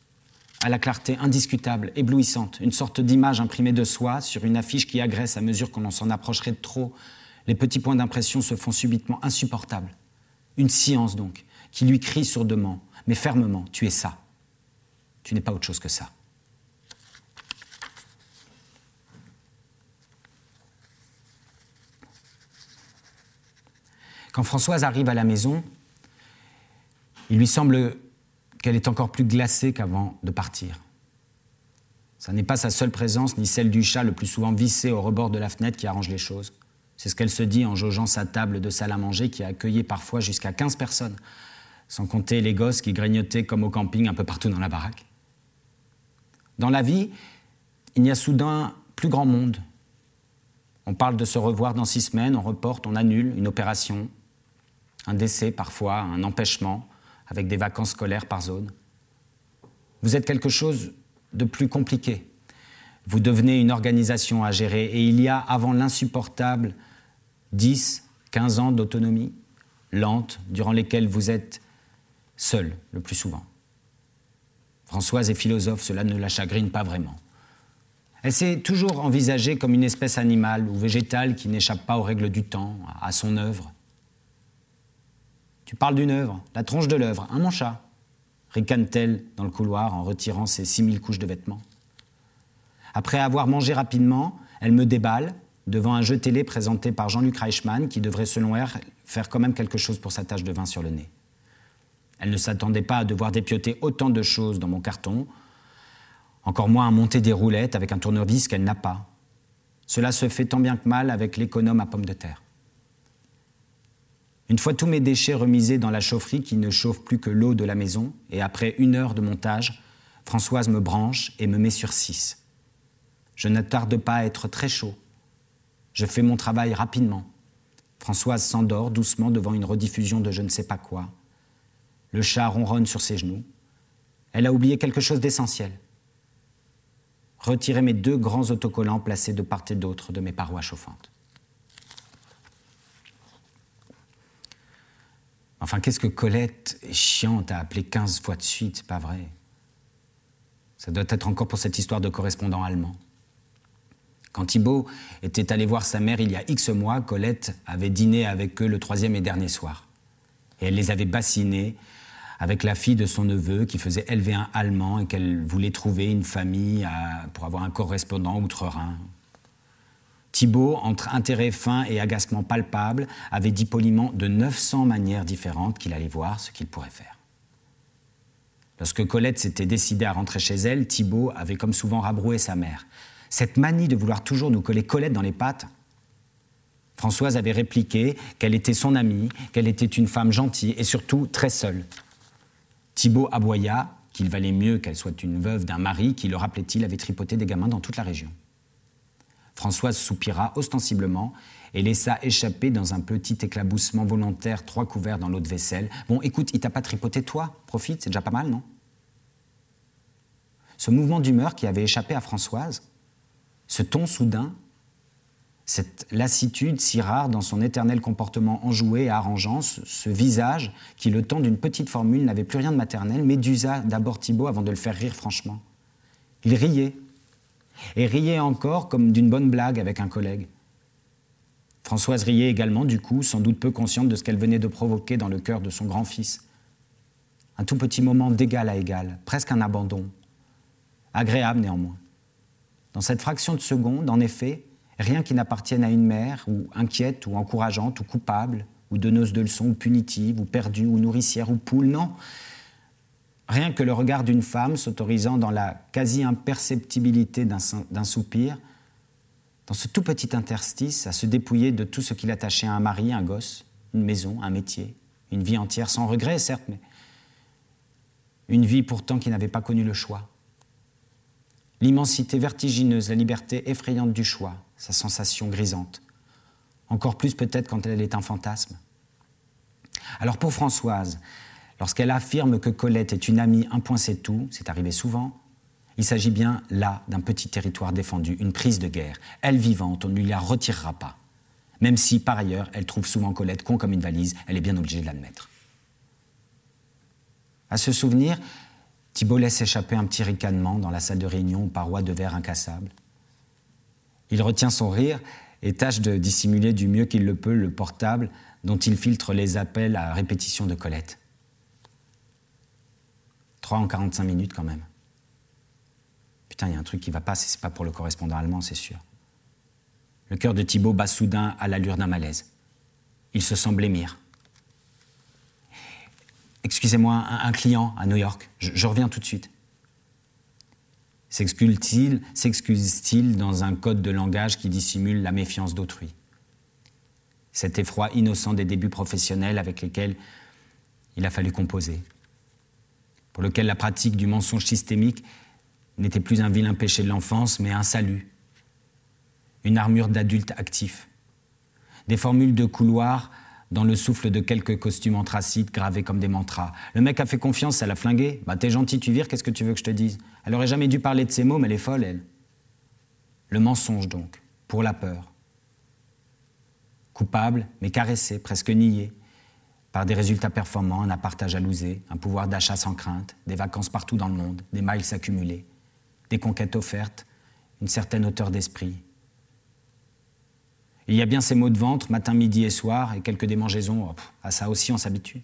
à la clarté indiscutable, éblouissante, une sorte d'image imprimée de soi sur une affiche qui agresse à mesure qu'on s'en approcherait trop. Les petits points d'impression se font subitement insupportables. Une science donc, qui lui crie sourdement, mais fermement, tu es ça. Tu n'es pas autre chose que ça. Quand Françoise arrive à la maison, il lui semble qu'elle est encore plus glacée qu'avant de partir. Ce n'est pas sa seule présence, ni celle du chat le plus souvent vissé au rebord de la fenêtre qui arrange les choses. C'est ce qu'elle se dit en jaugeant sa table de salle à manger qui a accueilli parfois jusqu'à 15 personnes, sans compter les gosses qui grignotaient comme au camping un peu partout dans la baraque. Dans la vie, il y a soudain plus grand monde. On parle de se revoir dans six semaines, on reporte, on annule une opération, un décès parfois, un empêchement, avec des vacances scolaires par zone. Vous êtes quelque chose de plus compliqué. Vous devenez une organisation à gérer et il y a avant l'insupportable 10, 15 ans d'autonomie lente durant lesquels vous êtes seul le plus souvent. Françoise est philosophe, cela ne la chagrine pas vraiment. Elle s'est toujours envisagée comme une espèce animale ou végétale qui n'échappe pas aux règles du temps, à son œuvre. Tu parles d'une œuvre, la tronche de l'œuvre, un mon chat, ricane-t-elle dans le couloir en retirant ses six mille couches de vêtements. Après avoir mangé rapidement, elle me déballe devant un jeu télé présenté par Jean-Luc Reichmann qui devrait, selon elle, faire quand même quelque chose pour sa tache de vin sur le nez. Elle ne s'attendait pas à devoir dépioter autant de choses dans mon carton, encore moins à monter des roulettes avec un tournevis qu'elle n'a pas. Cela se fait tant bien que mal avec l'économe à pommes de terre. Une fois tous mes déchets remisés dans la chaufferie qui ne chauffe plus que l'eau de la maison, et après une heure de montage, Françoise me branche et me met sur 6. Je ne tarde pas à être très chaud. Je fais mon travail rapidement. Françoise s'endort doucement devant une rediffusion de je ne sais pas quoi. Le chat ronronne sur ses genoux. Elle a oublié quelque chose d'essentiel. Retirer mes deux grands autocollants placés de part et d'autre de mes parois chauffantes. Enfin, qu'est-ce que Colette est chiante à appeler 15 fois de suite, pas vrai? Ça doit être encore pour cette histoire de correspondant allemand. Quand Thibault était allé voir sa mère il y a X mois, Colette avait dîné avec eux le troisième et dernier soir. Et elle les avait bassinés avec la fille de son neveu qui faisait élever un Allemand et qu'elle voulait trouver une famille pour avoir un correspondant outre-Rhin. Thibault, entre intérêt fin et agacement palpable, avait dit poliment de 900 manières différentes qu'il allait voir ce qu'il pourrait faire. Lorsque Colette s'était décidée à rentrer chez elle, Thibault avait comme souvent rabroué sa mère. Cette manie de vouloir toujours nous coller Colette dans les pattes. Françoise avait répliqué qu'elle était son amie, qu'elle était une femme gentille et surtout très seule. Thibault aboya qu'il valait mieux qu'elle soit une veuve d'un mari qui, le rappelait-il, avait tripoté des gamins dans toute la région. Françoise soupira ostensiblement et laissa échapper dans un petit éclaboussement volontaire trois couverts dans l'eau de vaisselle. Bon, écoute, il t'a pas tripoté toi? Profite, c'est déjà pas mal, non? Ce mouvement d'humeur qui avait échappé à Françoise, ce ton soudain, cette lassitude si rare dans son éternel comportement enjoué et arrangeant, ce, visage qui, le temps d'une petite formule, n'avait plus rien de maternel, médusa d'abord Thibault avant de le faire rire franchement. Il riait, et riait encore comme d'une bonne blague avec un collègue. Françoise riait également, du coup, sans doute peu consciente de ce qu'elle venait de provoquer dans le cœur de son grand-fils. Un tout petit moment d'égal à égal, presque un abandon. Agréable néanmoins. Dans cette fraction de seconde, en effet, rien qui n'appartienne à une mère, ou inquiète, ou encourageante, ou coupable, ou donneuse de leçons, ou punitive, ou perdue, ou nourricière, ou poule, non. Rien que le regard d'une femme s'autorisant dans la quasi-imperceptibilité d'un soupir, dans ce tout petit interstice, à se dépouiller de tout ce qui l'attachait à un mari, un gosse, une maison, un métier, une vie entière, sans regret, certes, mais une vie pourtant qui n'avait pas connu le choix. L'immensité vertigineuse, la liberté effrayante du choix, sa sensation grisante. Encore plus peut-être quand elle est un fantasme. Alors pour Françoise, Lorsqu'elle affirme que Colette est une amie, un point c'est tout, c'est arrivé souvent, il s'agit bien là d'un petit territoire défendu, une prise de guerre. Elle vivante, on ne lui la retirera pas. Même si, par ailleurs, elle trouve souvent Colette con comme une valise, elle est bien obligée de l'admettre. À ce souvenir, Thibault laisse échapper un petit ricanement dans la salle de réunion aux parois de verre incassables. Il retient son rire et tâche de dissimuler du mieux qu'il le peut le portable dont il filtre les appels à répétition de Colette. 3 en 45 minutes quand même. Putain, il y a un truc qui va pas, c'est pas pour le correspondant allemand, c'est sûr. Le cœur de Thibault bat soudain à l'allure d'un malaise. Il se sent blêmir. Excusez-moi, un, client à New York, je, reviens tout de suite. S'excuse-t-il s'excuse-t-il dans un code de langage qui dissimule la méfiance d'autrui? Cet effroi innocent des débuts professionnels avec lesquels il a fallu composer pour lequel la pratique du mensonge systémique n'était plus un vilain péché de l'enfance, mais un salut, une armure d'adulte actif, des formules de couloir dans le souffle de quelques costumes anthracites gravés comme des mantras. Le mec a fait confiance, ça l'a flingué. Bah t'es gentil, tu vires, qu'est-ce que tu veux que je te dise? Elle aurait jamais dû parler de ces mots, mais elle est folle, elle. Le mensonge donc, pour la peur. Coupable, mais caressé, presque nié, par des résultats performants, un appart à un pouvoir d'achat sans crainte, des vacances partout dans le monde, des miles accumulés, des conquêtes offertes, une certaine hauteur d'esprit. Il y a bien ces mots de ventre, matin, midi et soir, et quelques démangeaisons, oh, à ça aussi on s'habitue.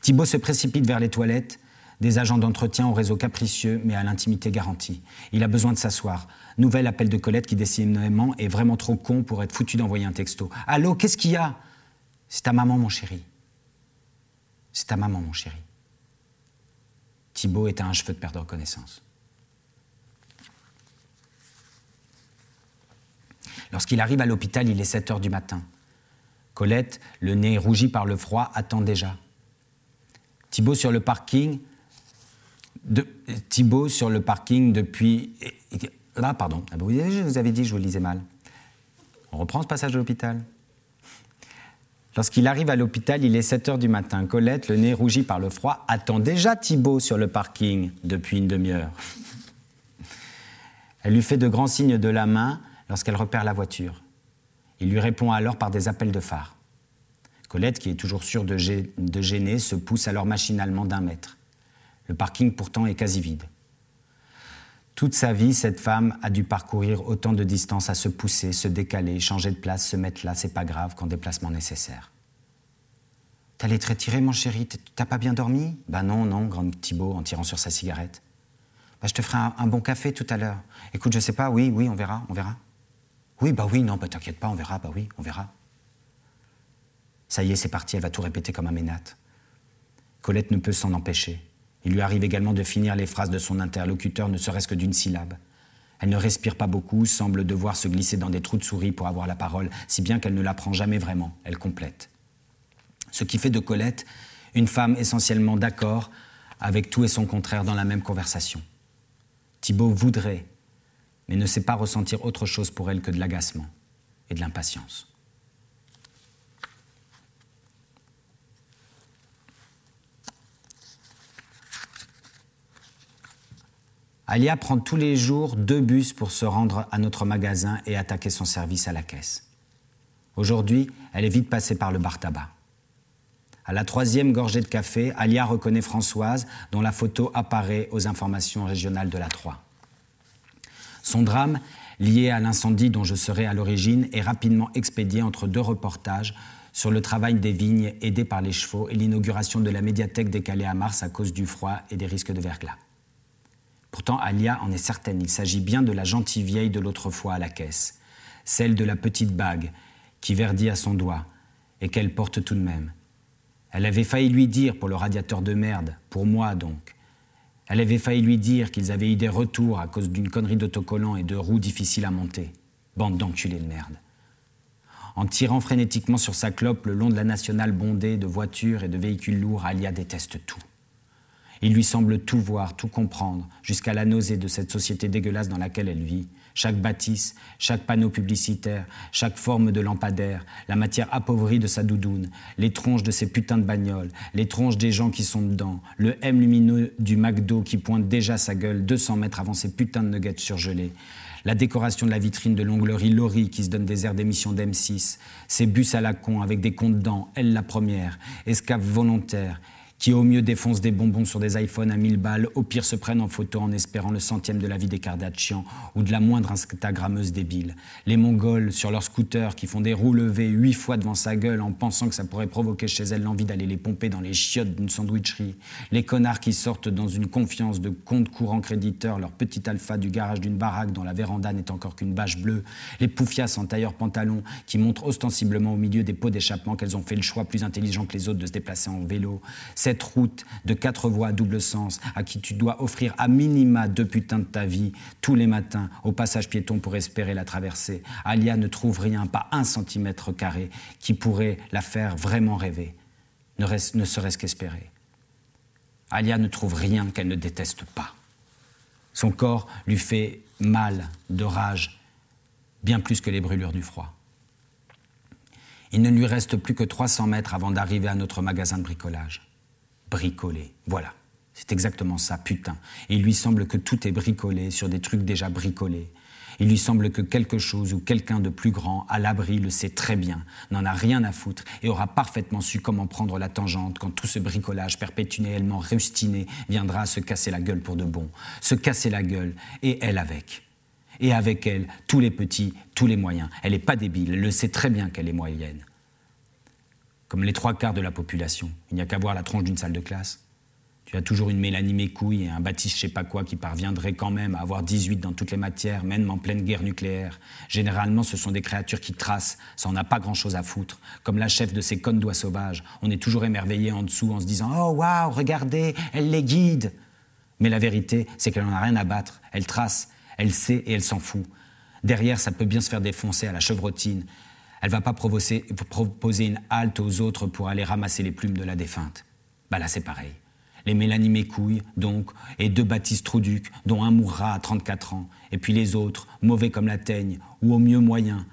Thibault se précipite vers les toilettes, des agents d'entretien au réseau capricieux, mais à l'intimité garantie. Il a besoin de s'asseoir. Nouvel appel de Colette qui décidément est vraiment trop con pour être foutu d'envoyer un texto. Allô, qu'est-ce qu'il y a? C'est ta maman, mon chéri. C'est ta maman, mon chéri. Thibault est à un cheveu de perdre connaissance. Lorsqu'il arrive à l'hôpital, il est 7 heures du matin. Colette, le nez rougi par le froid, attend déjà. Thibault sur le parking. Thibault sur le parking depuis. Ah, pardon. Ah, bah je vous avais dit, je vous lisais mal. On reprend ce passage de l'hôpital. Lorsqu'il arrive à l'hôpital, il est 7 heures du matin. Colette, le nez rougi par le froid, attend déjà Thibault sur le parking depuis une demi-heure. Elle lui fait de grands signes de la main lorsqu'elle repère la voiture. Il lui répond alors par des appels de phare. Colette, qui est toujours sûre de, gêner, se pousse alors machinalement d'un mètre. Le parking pourtant est quasi vide. Toute sa vie, cette femme a dû parcourir autant de distance à se pousser, se décaler, changer de place, se mettre là, c'est pas grave, qu'en déplacement nécessaire. T'allais te retirer, mon chéri T'as pas bien dormi? Bah non, non, grande Thibault en tirant sur sa cigarette. Bah je te ferai un, bon café tout à l'heure. Écoute, je sais pas, oui, oui, on verra, on verra. Oui, bah oui, non, bah t'inquiète pas, on verra, bah oui, on verra. Ça y est, c'est parti, elle va tout répéter comme un ménate. Colette ne peut s'en empêcher. Il lui arrive également de finir les phrases de son interlocuteur, ne serait-ce que d'une syllabe. Elle ne respire pas beaucoup, semble devoir se glisser dans des trous de souris pour avoir la parole, si bien qu'elle ne la prend jamais vraiment, elle complète. Ce qui fait de Colette une femme essentiellement d'accord avec tout et son contraire dans la même conversation. Thibault voudrait, mais ne sait pas ressentir autre chose pour elle que de l'agacement et de l'impatience. Alia prend tous les jours deux bus pour se rendre à notre magasin et attaquer son service à la caisse. Aujourd'hui, elle est vite passée par le bar tabac. À la troisième gorgée de café, Alia reconnaît Françoise, dont la photo apparaît aux informations régionales de la Troie. Son drame, lié à l'incendie dont je serai à l'origine, est rapidement expédié entre deux reportages sur le travail des vignes aidées par les chevaux et l'inauguration de la médiathèque décalée à mars à cause du froid et des risques de verglas. Pourtant, Alia en est certaine, il s'agit bien de la gentille vieille de l'autre fois à la caisse, celle de la petite bague qui verdit à son doigt et qu'elle porte tout de même. Elle avait failli lui dire pour le radiateur de merde, pour moi donc. Elle avait failli lui dire qu'ils avaient eu des retours à cause d'une connerie d'autocollant et de roues difficiles à monter. Bande d'enculés de merde. En tirant frénétiquement sur sa clope le long de la nationale bondée de voitures et de véhicules lourds, Alia déteste tout. Il lui semble tout voir, tout comprendre, jusqu'à la nausée de cette société dégueulasse dans laquelle elle vit. Chaque bâtisse, chaque panneau publicitaire, chaque forme de lampadaire, la matière appauvrie de sa doudoune, les tronches de ses putains de bagnoles, les tronches des gens qui sont dedans, le M lumineux du McDo qui pointe déjà sa gueule 200 mètres avant ses putains de nuggets surgelés, la décoration de la vitrine de l'onglerie Laurie qui se donne des airs d'émission d'M6, ses bus à la con avec des comptes dents, elle la première, escape volontaire, qui au mieux défoncent des bonbons sur des iPhones à 1000 balles, au pire se prennent en photo en espérant le centième de la vie des Kardashians ou de la moindre Instagrammeuse débile. Les Mongols sur leurs scooters qui font des roues levées huit fois devant sa gueule en pensant que ça pourrait provoquer chez elle l'envie d'aller les pomper dans les chiottes d'une sandwicherie. Les connards qui sortent dans une confiance de compte courant créditeur leur petit alpha du garage d'une baraque dont la véranda n'est encore qu'une bâche bleue. Les poufias en tailleur pantalon qui montrent ostensiblement au milieu des pots d'échappement qu'elles ont fait le choix plus intelligent que les autres de se déplacer en vélo cette route de quatre voies à double sens à qui tu dois offrir à minima deux putains de ta vie tous les matins au passage piéton pour espérer la traverser. Alia ne trouve rien, pas un centimètre carré, qui pourrait la faire vraiment rêver, ne, ne serait-ce qu'espérer. Alia ne trouve rien qu'elle ne déteste pas. Son corps lui fait mal de rage, bien plus que les brûlures du froid. Il ne lui reste plus que 300 mètres avant d'arriver à notre magasin de bricolage bricolé. Voilà. C'est exactement ça, putain. Et il lui semble que tout est bricolé sur des trucs déjà bricolés. Il lui semble que quelque chose ou quelqu'un de plus grand, à l'abri, le sait très bien, n'en a rien à foutre et aura parfaitement su comment prendre la tangente quand tout ce bricolage perpétuellement rustiné viendra se casser la gueule pour de bon. Se casser la gueule, et elle avec. Et avec elle, tous les petits, tous les moyens. Elle n'est pas débile, elle le sait très bien qu'elle est moyenne comme les trois quarts de la population. Il n'y a qu'à voir la tronche d'une salle de classe. Tu as toujours une Mélanie Mécouille et un Baptiste je sais pas quoi qui parviendrait quand même à avoir 18 dans toutes les matières, même en pleine guerre nucléaire. Généralement, ce sont des créatures qui tracent, ça en a pas grand-chose à foutre. Comme la chef de ces connes d'oies sauvages, on est toujours émerveillé en dessous en se disant « Oh waouh, regardez, elle les guide !» Mais la vérité, c'est qu'elle n'en a rien à battre. Elle trace, elle sait et elle s'en fout. Derrière, ça peut bien se faire défoncer à la chevrotine, elle va pas proposer une halte aux autres pour aller ramasser les plumes de la défunte. Bah là, c'est pareil. Les Mélanie Mécouille, donc, et deux Baptiste Trouduc, dont un mourra à 34 ans, et puis les autres, mauvais comme la teigne, ou au mieux moyen,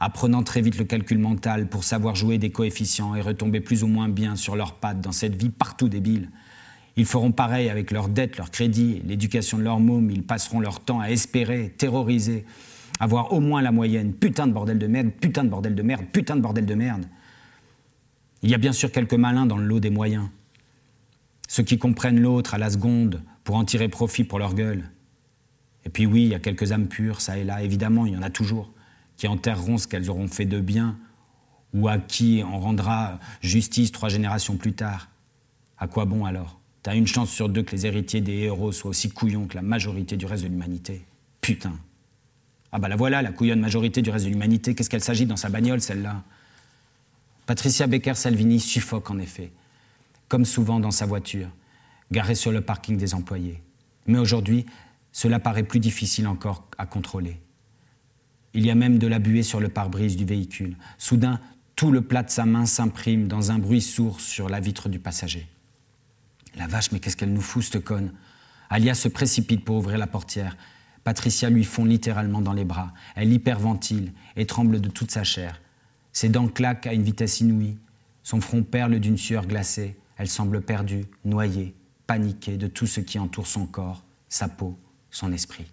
apprenant très vite le calcul mental pour savoir jouer des coefficients et retomber plus ou moins bien sur leurs pattes dans cette vie partout débile. Ils feront pareil avec leurs dettes, leurs crédits, l'éducation de leurs mômes, ils passeront leur temps à espérer, terroriser, avoir au moins la moyenne. Putain de bordel de merde, putain de bordel de merde, putain de bordel de merde. Il y a bien sûr quelques malins dans le lot des moyens. Ceux qui comprennent l'autre à la seconde pour en tirer profit pour leur gueule. Et puis oui, il y a quelques âmes pures, ça et là, évidemment, il y en a toujours qui enterreront ce qu'elles auront fait de bien, ou à qui on rendra justice trois générations plus tard. À quoi bon alors? T'as une chance sur deux que les héritiers des héros soient aussi couillons que la majorité du reste de l'humanité. Putain. Ah bah la voilà, la couillonne majorité du reste de l'humanité. Qu'est-ce qu'elle s'agit dans sa bagnole, celle-là? Patricia Becker-Salvini suffoque en effet, comme souvent dans sa voiture, garée sur le parking des employés. Mais aujourd'hui, cela paraît plus difficile encore à contrôler. Il y a même de la buée sur le pare-brise du véhicule. Soudain, tout le plat de sa main s'imprime dans un bruit sourd sur la vitre du passager. La vache, mais qu'est-ce qu'elle nous fout, cette conne? Alia se précipite pour ouvrir la portière. Patricia lui fond littéralement dans les bras. Elle hyperventile et tremble de toute sa chair. Ses dents claquent à une vitesse inouïe. Son front perle d'une sueur glacée. Elle semble perdue, noyée, paniquée de tout ce qui entoure son corps, sa peau, son esprit.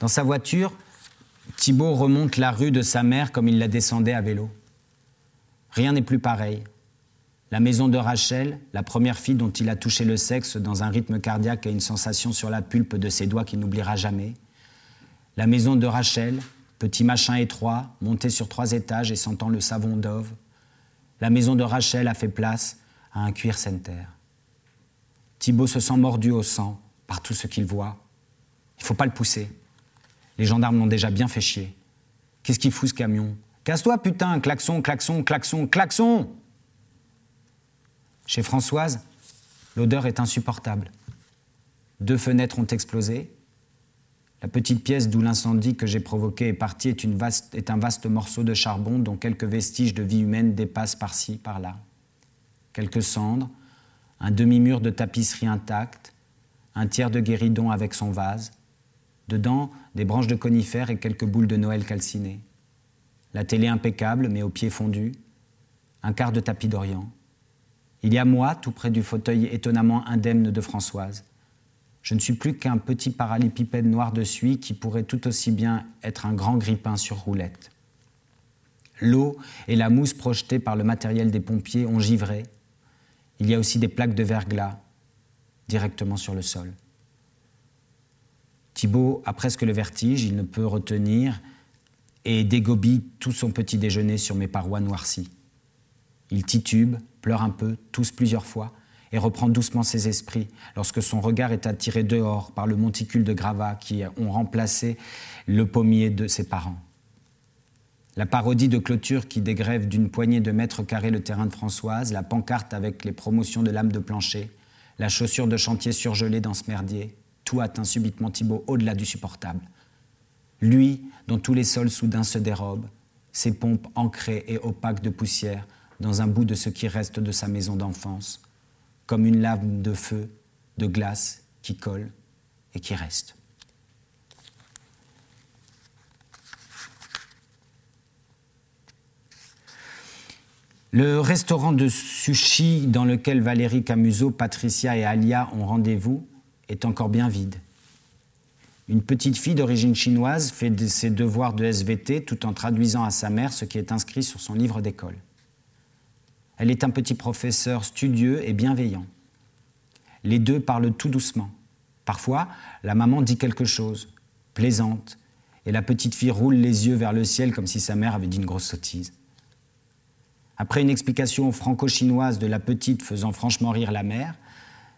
Dans sa voiture, Thibault remonte la rue de sa mère comme il la descendait à vélo. Rien n'est plus pareil. La maison de Rachel, la première fille dont il a touché le sexe dans un rythme cardiaque et une sensation sur la pulpe de ses doigts qu'il n'oubliera jamais. La maison de Rachel, petit machin étroit, monté sur trois étages et sentant le savon d'ove. La maison de Rachel a fait place à un cuir center. Thibault se sent mordu au sang par tout ce qu'il voit. Il faut pas le pousser. Les gendarmes l'ont déjà bien fait chier. Qu'est-ce qu'il fout ce camion? Casse-toi, putain, klaxon, klaxon, klaxon, klaxon Chez Françoise, l'odeur est insupportable. Deux fenêtres ont explosé. La petite pièce d'où l'incendie que j'ai provoqué est partie est, un vaste morceau de charbon dont quelques vestiges de vie humaine dépassent par-ci, par-là. Quelques cendres, un demi-mur de tapisserie intacte, un tiers de guéridon avec son vase, Dedans, des branches de conifères et quelques boules de Noël calcinées. La télé impeccable, mais aux pieds fondus. Un quart de tapis d'Orient. Il y a moi, tout près du fauteuil étonnamment indemne de Françoise. Je ne suis plus qu'un petit parallépipède noir de suie qui pourrait tout aussi bien être un grand grippin sur roulette. L'eau et la mousse projetées par le matériel des pompiers ont givré. Il y a aussi des plaques de verglas directement sur le sol. Thibault a presque le vertige, il ne peut retenir et dégobille tout son petit déjeuner sur mes parois noircies. Il titube, pleure un peu, tousse plusieurs fois et reprend doucement ses esprits lorsque son regard est attiré dehors par le monticule de gravats qui ont remplacé le pommier de ses parents. La parodie de clôture qui dégrève d'une poignée de mètres carrés le terrain de Françoise, la pancarte avec les promotions de lames de plancher, la chaussure de chantier surgelée dans ce merdier, tout atteint subitement Thibault au-delà du supportable. Lui, dont tous les sols soudain se dérobent, ses pompes ancrées et opaques de poussière dans un bout de ce qui reste de sa maison d'enfance, comme une lame de feu, de glace qui colle et qui reste. Le restaurant de sushi dans lequel Valérie Camuso, Patricia et Alia ont rendez-vous est encore bien vide. Une petite fille d'origine chinoise fait ses devoirs de SVT tout en traduisant à sa mère ce qui est inscrit sur son livre d'école. Elle est un petit professeur studieux et bienveillant. Les deux parlent tout doucement. Parfois, la maman dit quelque chose, plaisante, et la petite fille roule les yeux vers le ciel comme si sa mère avait dit une grosse sottise. Après une explication franco-chinoise de la petite faisant franchement rire la mère,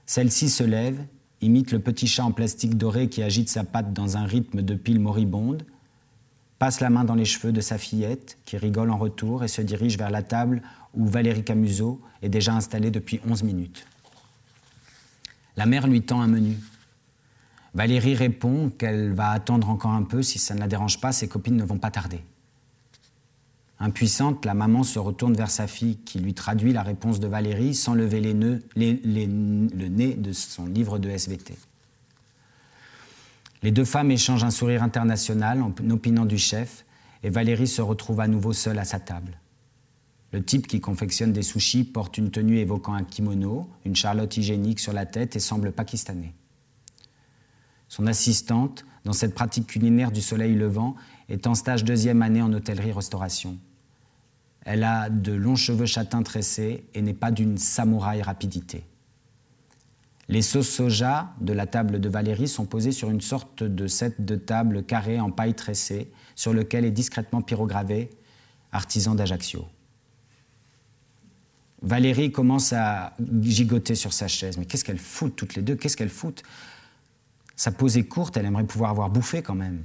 celle-ci se lève imite le petit chat en plastique doré qui agite sa patte dans un rythme de pile moribonde, passe la main dans les cheveux de sa fillette, qui rigole en retour et se dirige vers la table où Valérie Camuso est déjà installée depuis 11 minutes. La mère lui tend un menu. Valérie répond qu'elle va attendre encore un peu, si ça ne la dérange pas, ses copines ne vont pas tarder. Impuissante, la maman se retourne vers sa fille qui lui traduit la réponse de Valérie sans lever le nez de son livre de SVT. Les deux femmes échangent un sourire international en opinant du chef et Valérie se retrouve à nouveau seule à sa table. Le type qui confectionne des sushis porte une tenue évoquant un kimono, une charlotte hygiénique sur la tête et semble pakistanais. Son assistante, dans cette pratique culinaire du soleil levant, est en stage deuxième année en hôtellerie-restauration. Elle a de longs cheveux châtains tressés et n'est pas d'une samouraï rapidité. Les sauces soja de la table de Valérie sont posées sur une sorte de set de table carré en paille tressée, sur lequel est discrètement pyrogravé Artisan d'Ajaccio. Valérie commence à gigoter sur sa chaise. Mais qu'est-ce qu'elle fout toutes les deux? Qu'est-ce qu'elle fout Sa pause est courte, elle aimerait pouvoir avoir bouffé quand même.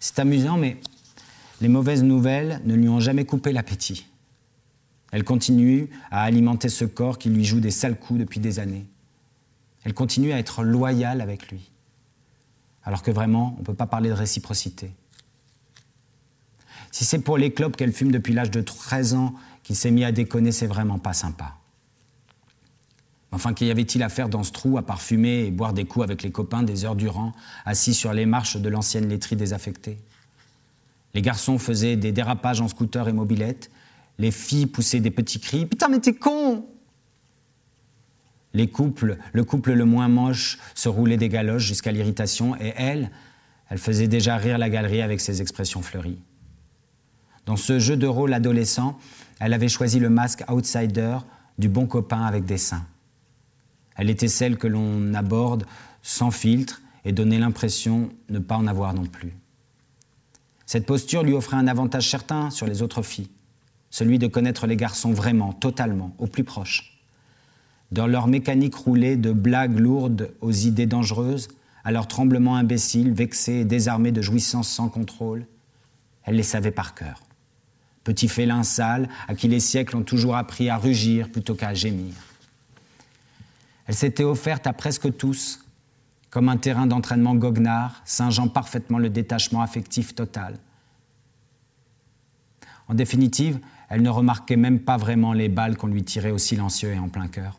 C'est amusant, mais les mauvaises nouvelles ne lui ont jamais coupé l'appétit. Elle continue à alimenter ce corps qui lui joue des sales coups depuis des années. Elle continue à être loyale avec lui. Alors que vraiment, on ne peut pas parler de réciprocité. Si c'est pour les clopes qu'elle fume depuis l'âge de 13 ans qu'il s'est mis à déconner, c'est vraiment pas sympa. Enfin, qu'y avait-il à faire dans ce trou à parfumer et boire des coups avec les copains des heures durant, assis sur les marches de l'ancienne laiterie désaffectée Les garçons faisaient des dérapages en scooter et mobilette, les filles poussaient des petits cris Putain, mais t'es con Les couples, le couple le moins moche, se roulait des galoches jusqu'à l'irritation, et elle, elle faisait déjà rire la galerie avec ses expressions fleuries. Dans ce jeu de rôle adolescent, elle avait choisi le masque outsider du bon copain avec des seins. Elle était celle que l'on aborde sans filtre et donnait l'impression de ne pas en avoir non plus. Cette posture lui offrait un avantage certain sur les autres filles, celui de connaître les garçons vraiment, totalement, au plus proche. Dans leur mécanique roulée de blagues lourdes aux idées dangereuses, à leurs tremblements imbéciles, vexés et désarmés de jouissances sans contrôle, elle les savait par cœur petit félin sale à qui les siècles ont toujours appris à rugir plutôt qu'à gémir. Elle s'était offerte à presque tous, comme un terrain d'entraînement goguenard, singeant parfaitement le détachement affectif total. En définitive, elle ne remarquait même pas vraiment les balles qu'on lui tirait au silencieux et en plein cœur.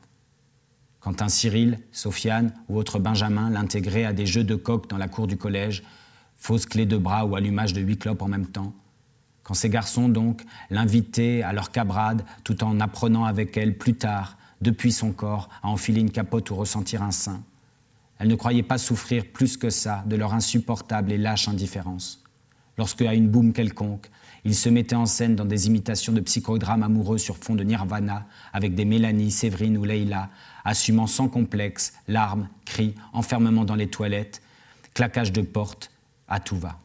Quand un Cyril, Sofiane ou autre Benjamin l'intégrait à des jeux de coq dans la cour du collège, fausse clé de bras ou allumage de huit clopes en même temps, quand ces garçons, donc, l'invitaient à leur cabrade tout en apprenant avec elle plus tard, depuis son corps, à enfiler une capote ou ressentir un sein. Elle ne croyait pas souffrir plus que ça de leur insupportable et lâche indifférence. Lorsque, à une boum quelconque, ils se mettaient en scène dans des imitations de psychodrames amoureux sur fond de nirvana, avec des Mélanie, Séverine ou Leila, assumant sans complexe larmes, cris, enfermement dans les toilettes, claquage de porte, à tout va.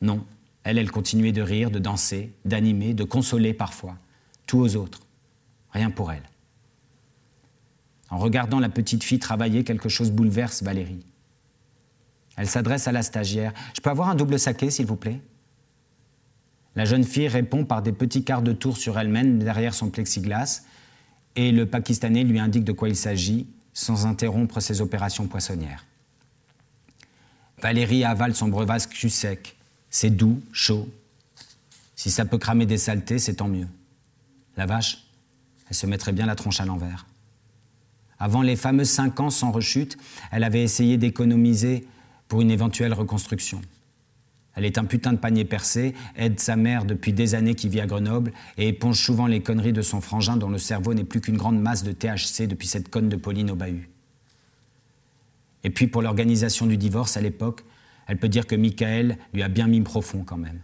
Non, elle, elle continuait de rire, de danser, d'animer, de consoler parfois, tout aux autres. Rien pour elle. En regardant la petite fille travailler, quelque chose bouleverse Valérie. Elle s'adresse à la stagiaire. Je peux avoir un double saké, s'il vous plaît? La jeune fille répond par des petits quarts de tour sur elle-même derrière son plexiglas, et le Pakistanais lui indique de quoi il s'agit, sans interrompre ses opérations poissonnières. Valérie avale son breuvage cul sec, c'est doux, chaud. Si ça peut cramer des saletés, c'est tant mieux. La vache, elle se mettrait bien la tronche à l'envers. Avant les fameux cinq ans sans rechute, elle avait essayé d'économiser pour une éventuelle reconstruction. Elle est un putain de panier percé, aide sa mère depuis des années qui vit à Grenoble et éponge souvent les conneries de son frangin dont le cerveau n'est plus qu'une grande masse de THC depuis cette conne de Pauline au bahut. Et puis pour l'organisation du divorce à l'époque, elle peut dire que Michael lui a bien mis profond quand même.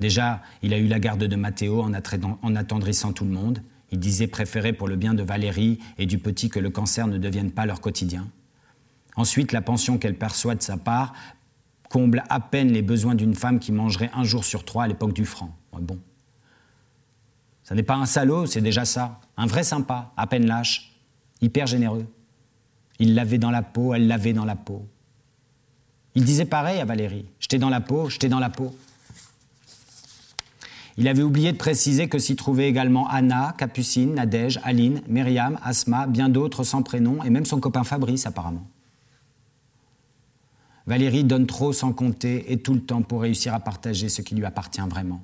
Déjà, il a eu la garde de Mathéo en, en attendrissant tout le monde. Il disait préférer pour le bien de Valérie et du petit que le cancer ne devienne pas leur quotidien. Ensuite, la pension qu'elle perçoit de sa part comble à peine les besoins d'une femme qui mangerait un jour sur trois à l'époque du franc. Bon. Ça n'est pas un salaud, c'est déjà ça. Un vrai sympa, à peine lâche, hyper généreux. Il l'avait dans la peau, elle l'avait dans la peau. Il disait pareil à Valérie. J'étais dans la peau, j'étais dans la peau. Il avait oublié de préciser que s'y trouvaient également Anna, Capucine, Nadège, Aline, Myriam, Asma, bien d'autres sans prénom, et même son copain Fabrice apparemment. Valérie donne trop sans compter et tout le temps pour réussir à partager ce qui lui appartient vraiment.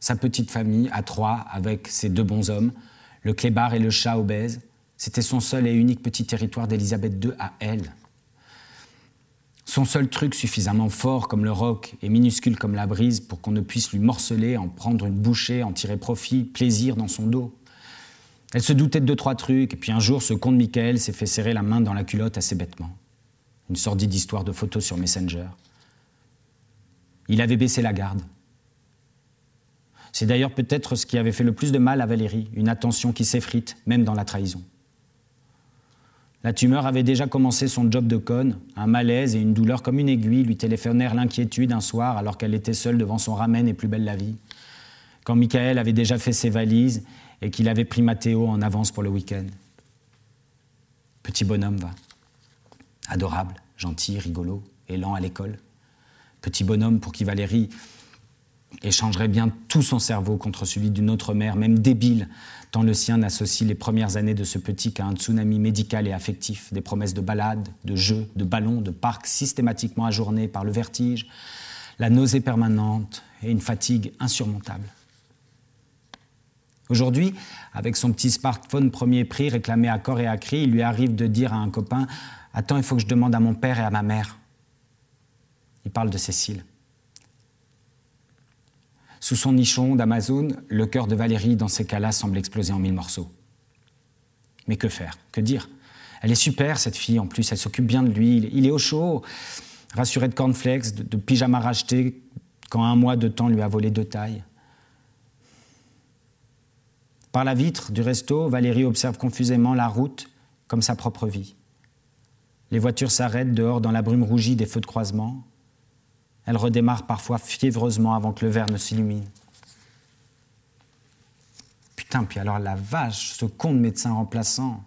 Sa petite famille, à trois, avec ses deux bons hommes, le clébard et le chat obèse, c'était son seul et unique petit territoire d'Élisabeth II à elle. Son seul truc suffisamment fort comme le roc et minuscule comme la brise pour qu'on ne puisse lui morceler, en prendre une bouchée, en tirer profit, plaisir dans son dos. Elle se doutait de deux, trois trucs, et puis un jour, ce con de Michael s'est fait serrer la main dans la culotte assez bêtement une sordide histoire de photos sur Messenger. Il avait baissé la garde. C'est d'ailleurs peut-être ce qui avait fait le plus de mal à Valérie, une attention qui s'effrite, même dans la trahison. La tumeur avait déjà commencé son job de conne, un malaise et une douleur comme une aiguille lui téléphonèrent l'inquiétude un soir alors qu'elle était seule devant son ramen et plus belle la vie. Quand Michael avait déjà fait ses valises et qu'il avait pris Mathéo en avance pour le week-end. Petit bonhomme va. Adorable, gentil, rigolo, et lent à l'école. Petit bonhomme pour qui Valérie échangerait bien tout son cerveau contre celui d'une autre mère, même débile, tant le sien n'associe les premières années de ce petit qu'à un tsunami médical et affectif, des promesses de balades, de jeux, de ballons, de parcs systématiquement ajournés par le vertige, la nausée permanente et une fatigue insurmontable. Aujourd'hui, avec son petit smartphone premier prix réclamé à corps et à cri, il lui arrive de dire à un copain Attends, il faut que je demande à mon père et à ma mère. Il parle de Cécile. Sous son nichon d'Amazon, le cœur de Valérie, dans ces cas-là, semble exploser en mille morceaux. Mais que faire? Que dire? Elle est super, cette fille, en plus, elle s'occupe bien de lui, il est au chaud, rassuré de cornflakes, de, de pyjama racheté, quand un mois de temps lui a volé deux tailles. Par la vitre du resto, Valérie observe confusément la route comme sa propre vie. Les voitures s'arrêtent dehors dans la brume rougie des feux de croisement. Elles redémarrent parfois fiévreusement avant que le verre ne s'illumine. Putain, puis alors la vache, ce con de médecin remplaçant,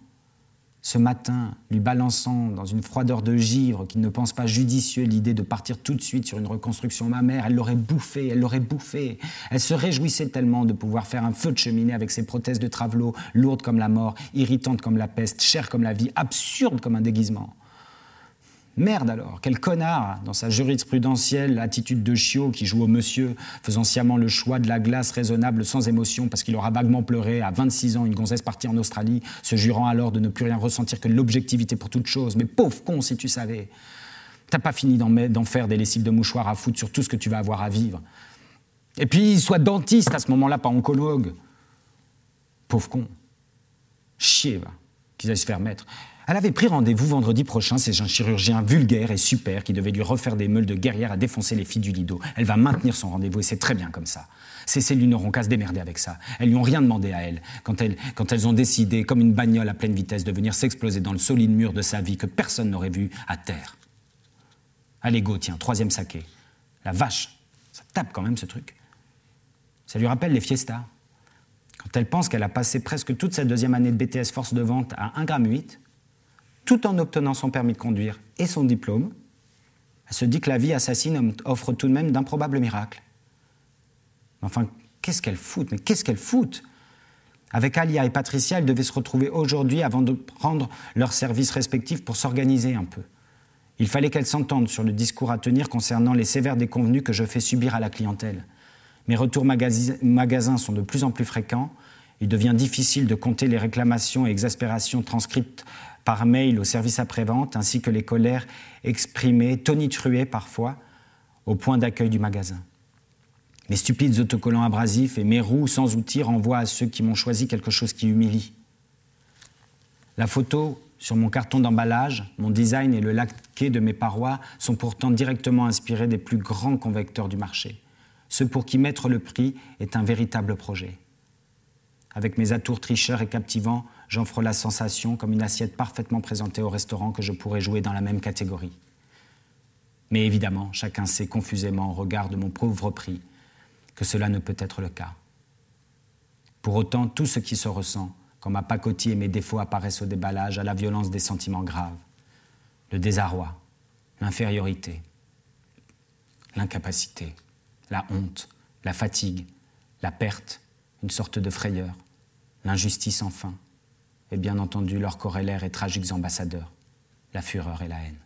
ce matin, lui balançant dans une froideur de givre qu'il ne pense pas judicieux l'idée de partir tout de suite sur une reconstruction mammaire, elle l'aurait bouffé, elle l'aurait bouffé. Elle se réjouissait tellement de pouvoir faire un feu de cheminée avec ses prothèses de travelot, lourdes comme la mort, irritantes comme la peste, chères comme la vie, absurdes comme un déguisement. Merde alors, quel connard, dans sa jurisprudentielle attitude de chiot qui joue au monsieur, faisant sciemment le choix de la glace raisonnable sans émotion parce qu'il aura vaguement pleuré à 26 ans une gonzesse partie en Australie, se jurant alors de ne plus rien ressentir que l'objectivité pour toute chose. Mais pauvre con si tu savais. T'as pas fini d'en faire des lessives de mouchoirs à foutre sur tout ce que tu vas avoir à vivre. Et puis, sois dentiste à ce moment-là, pas oncologue. Pauvre con. Chier, va, qu'ils aillent se faire mettre. Elle avait pris rendez-vous vendredi prochain c'est un chirurgien vulgaire et super qui devait lui refaire des meules de guerrière à défoncer les filles du Lido. Elle va maintenir son rendez-vous et c'est très bien comme ça. Ces cellules n'auront qu'à se démerder avec ça. Elles lui ont rien demandé à elle quand, elles quand ont décidé, comme une bagnole à pleine vitesse, de venir s'exploser dans le solide mur de sa vie que personne n'aurait vu à terre. Allez, go, tiens, troisième saké. La vache, ça tape quand même ce truc. Ça lui rappelle les fiestas. Quand elle pense qu'elle a passé presque toute sa deuxième année de BTS force de vente à 1,8 g, tout en obtenant son permis de conduire et son diplôme, elle se dit que la vie assassine offre tout de même d'improbables miracles. Enfin, qu'est-ce qu'elle fout Mais qu'est-ce qu'elle fout? Avec Alia et Patricia, elles devaient se retrouver aujourd'hui avant de prendre leurs services respectifs pour s'organiser un peu. Il fallait qu'elles s'entendent sur le discours à tenir concernant les sévères déconvenus que je fais subir à la clientèle. Mes retours magasins sont de plus en plus fréquents. Il devient difficile de compter les réclamations et exaspérations transcrites par mail au service après-vente, ainsi que les colères exprimées, tonitruées parfois, au point d'accueil du magasin. Mes stupides autocollants abrasifs et mes roues sans outils renvoient à ceux qui m'ont choisi quelque chose qui humilie. La photo sur mon carton d'emballage, mon design et le laqué de mes parois sont pourtant directement inspirés des plus grands convecteurs du marché, ceux pour qui mettre le prix est un véritable projet. Avec mes atours tricheurs et captivants, j'offre la sensation comme une assiette parfaitement présentée au restaurant que je pourrais jouer dans la même catégorie. Mais évidemment, chacun sait confusément au regard de mon pauvre prix que cela ne peut être le cas. Pour autant, tout ce qui se ressent, quand ma pacotille et mes défauts apparaissent au déballage, à la violence des sentiments graves, le désarroi, l'infériorité, l'incapacité, la honte, la fatigue, la perte, une sorte de frayeur, l'injustice enfin, et bien entendu leurs corrélaires et tragiques ambassadeurs, la fureur et la haine.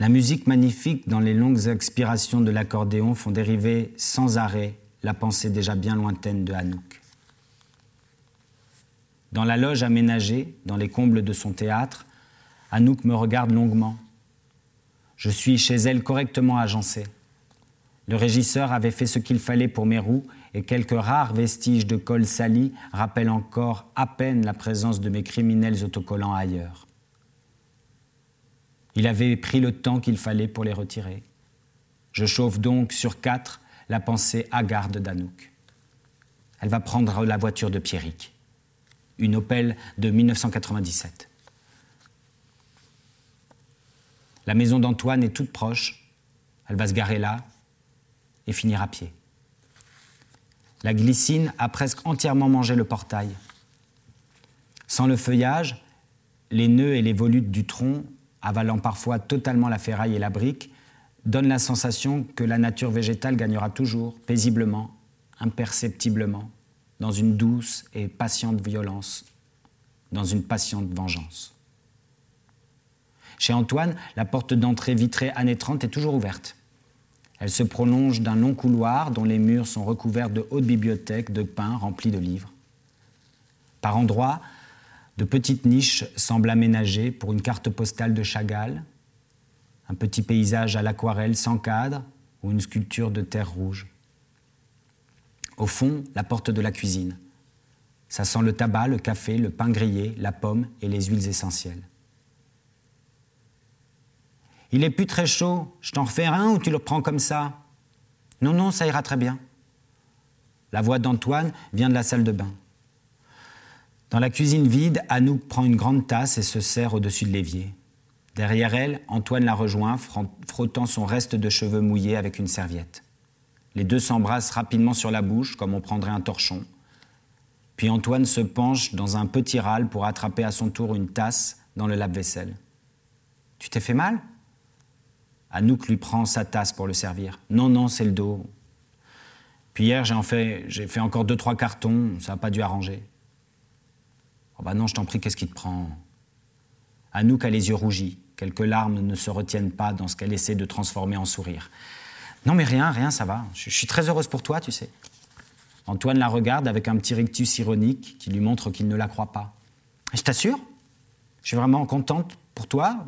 La musique magnifique dans les longues expirations de l'accordéon font dériver sans arrêt la pensée déjà bien lointaine de Hanouk. Dans la loge aménagée, dans les combles de son théâtre, Hanouk me regarde longuement, je suis chez elle correctement agencé. Le régisseur avait fait ce qu'il fallait pour mes roues et quelques rares vestiges de col sali rappellent encore à peine la présence de mes criminels autocollants ailleurs. Il avait pris le temps qu'il fallait pour les retirer. Je chauffe donc sur quatre la pensée hagarde d'Anouk. Elle va prendre la voiture de Pierrick, une Opel de 1997. La maison d'Antoine est toute proche. Elle va se garer là et finir à pied. La glycine a presque entièrement mangé le portail. Sans le feuillage, les nœuds et les volutes du tronc, avalant parfois totalement la ferraille et la brique, donnent la sensation que la nature végétale gagnera toujours, paisiblement, imperceptiblement, dans une douce et patiente violence, dans une patiente vengeance. Chez Antoine, la porte d'entrée vitrée années 30 est toujours ouverte. Elle se prolonge d'un long couloir dont les murs sont recouverts de hautes bibliothèques de pins remplis de livres. Par endroits, de petites niches semblent aménagées pour une carte postale de Chagall, un petit paysage à l'aquarelle sans cadre ou une sculpture de terre rouge. Au fond, la porte de la cuisine. Ça sent le tabac, le café, le pain grillé, la pomme et les huiles essentielles. Il est plus très chaud, je t'en refais un ou tu le prends comme ça? Non, non, ça ira très bien. La voix d'Antoine vient de la salle de bain. Dans la cuisine vide, Anouk prend une grande tasse et se sert au-dessus de l'évier. Derrière elle, Antoine la rejoint, frottant son reste de cheveux mouillés avec une serviette. Les deux s'embrassent rapidement sur la bouche, comme on prendrait un torchon. Puis Antoine se penche dans un petit râle pour attraper à son tour une tasse dans le lave-vaisselle. Tu t'es fait mal? Anouk lui prend sa tasse pour le servir. Non, non, c'est le dos. Puis hier, j'ai fait, fait encore deux, trois cartons, ça n'a pas dû arranger. Oh bah non, je t'en prie, qu'est-ce qui te prend? Anouk a les yeux rougis. Quelques larmes ne se retiennent pas dans ce qu'elle essaie de transformer en sourire. Non, mais rien, rien, ça va. Je, suis très heureuse pour toi, tu sais. Antoine la regarde avec un petit rictus ironique qui lui montre qu'il ne la croit pas. Je t'assure, je suis vraiment contente pour toi,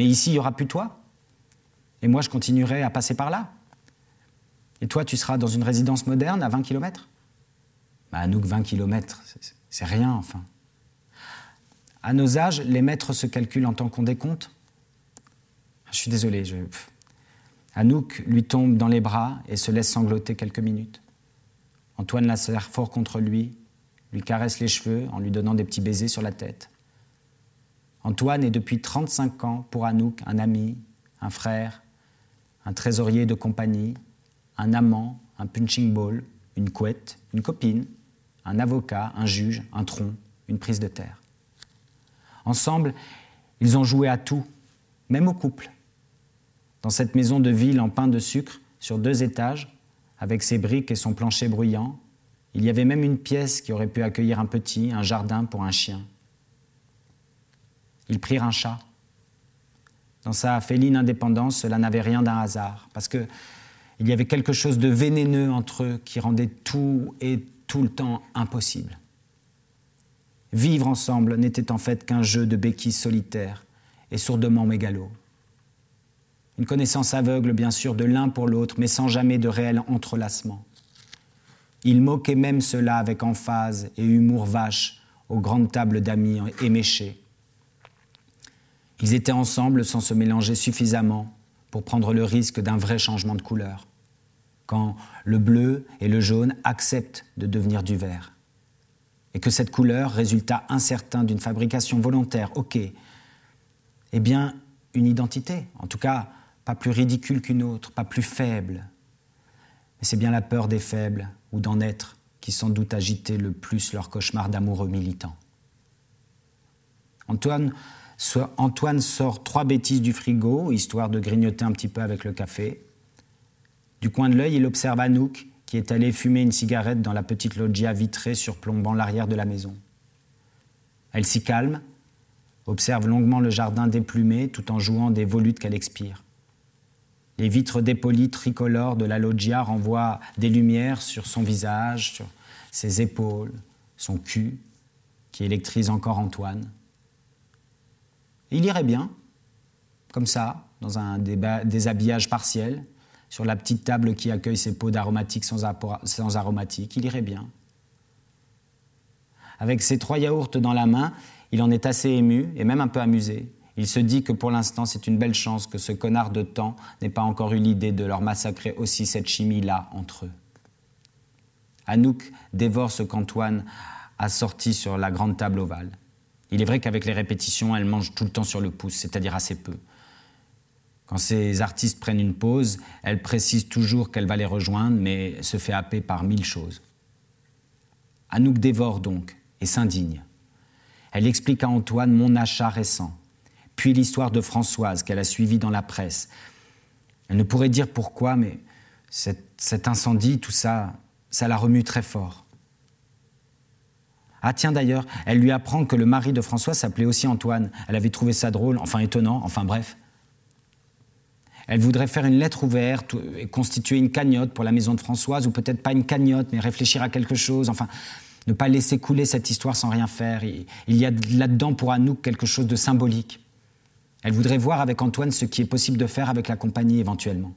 mais ici, il n'y aura plus toi. Et moi, je continuerai à passer par là. Et toi, tu seras dans une résidence moderne à 20 km bah, À nous, 20 km, c'est rien, enfin. À nos âges, les mètres se calculent en tant qu'on décompte. Je suis désolé. Je... Anouk lui tombe dans les bras et se laisse sangloter quelques minutes. Antoine la serre fort contre lui, lui caresse les cheveux en lui donnant des petits baisers sur la tête. Antoine est depuis 35 ans pour Anouk un ami, un frère, un trésorier de compagnie, un amant, un punching ball, une couette, une copine, un avocat, un juge, un tronc, une prise de terre. Ensemble, ils ont joué à tout, même au couple. Dans cette maison de ville en pain de sucre, sur deux étages, avec ses briques et son plancher bruyant, il y avait même une pièce qui aurait pu accueillir un petit, un jardin pour un chien. Ils prirent un chat. Dans sa féline indépendance, cela n'avait rien d'un hasard, parce qu'il y avait quelque chose de vénéneux entre eux qui rendait tout et tout le temps impossible. Vivre ensemble n'était en fait qu'un jeu de béquilles solitaires et sourdement mégalo. Une connaissance aveugle, bien sûr, de l'un pour l'autre, mais sans jamais de réel entrelacement. Ils moquaient même cela avec emphase et humour vache aux grandes tables d'amis éméchés, ils étaient ensemble sans se mélanger suffisamment pour prendre le risque d'un vrai changement de couleur, quand le bleu et le jaune acceptent de devenir du vert. Et que cette couleur, résultat incertain d'une fabrication volontaire, ok, eh bien, une identité, en tout cas, pas plus ridicule qu'une autre, pas plus faible. Mais c'est bien la peur des faibles, ou d'en être, qui sans doute agitait le plus leur cauchemar d'amoureux militants. Antoine Antoine sort trois bêtises du frigo, histoire de grignoter un petit peu avec le café. Du coin de l'œil, il observe Anouk, qui est allée fumer une cigarette dans la petite loggia vitrée surplombant l'arrière de la maison. Elle s'y calme, observe longuement le jardin déplumé tout en jouant des volutes qu'elle expire. Les vitres dépolies tricolores de la loggia renvoient des lumières sur son visage, sur ses épaules, son cul, qui électrise encore Antoine. Il irait bien, comme ça, dans un déshabillage partiel, sur la petite table qui accueille ses pots d'aromatiques sans, sans aromatique, il irait bien. Avec ses trois yaourts dans la main, il en est assez ému et même un peu amusé. Il se dit que pour l'instant, c'est une belle chance que ce connard de temps n'ait pas encore eu l'idée de leur massacrer aussi cette chimie-là entre eux. Anouk dévore ce qu'Antoine a sorti sur la grande table ovale. Il est vrai qu'avec les répétitions, elle mange tout le temps sur le pouce, c'est-à-dire assez peu. Quand ces artistes prennent une pause, elle précise toujours qu'elle va les rejoindre, mais se fait happer par mille choses. Anouk dévore donc et s'indigne. Elle explique à Antoine mon achat récent, puis l'histoire de Françoise qu'elle a suivie dans la presse. Elle ne pourrait dire pourquoi, mais cet, incendie, tout ça, ça la remue très fort. Ah tiens d'ailleurs, elle lui apprend que le mari de Françoise s'appelait aussi Antoine. Elle avait trouvé ça drôle, enfin étonnant, enfin bref. Elle voudrait faire une lettre ouverte et constituer une cagnotte pour la maison de Françoise, ou peut-être pas une cagnotte, mais réfléchir à quelque chose. Enfin, ne pas laisser couler cette histoire sans rien faire. Il y a là-dedans pour Anouk quelque chose de symbolique. Elle voudrait voir avec Antoine ce qui est possible de faire avec la compagnie éventuellement.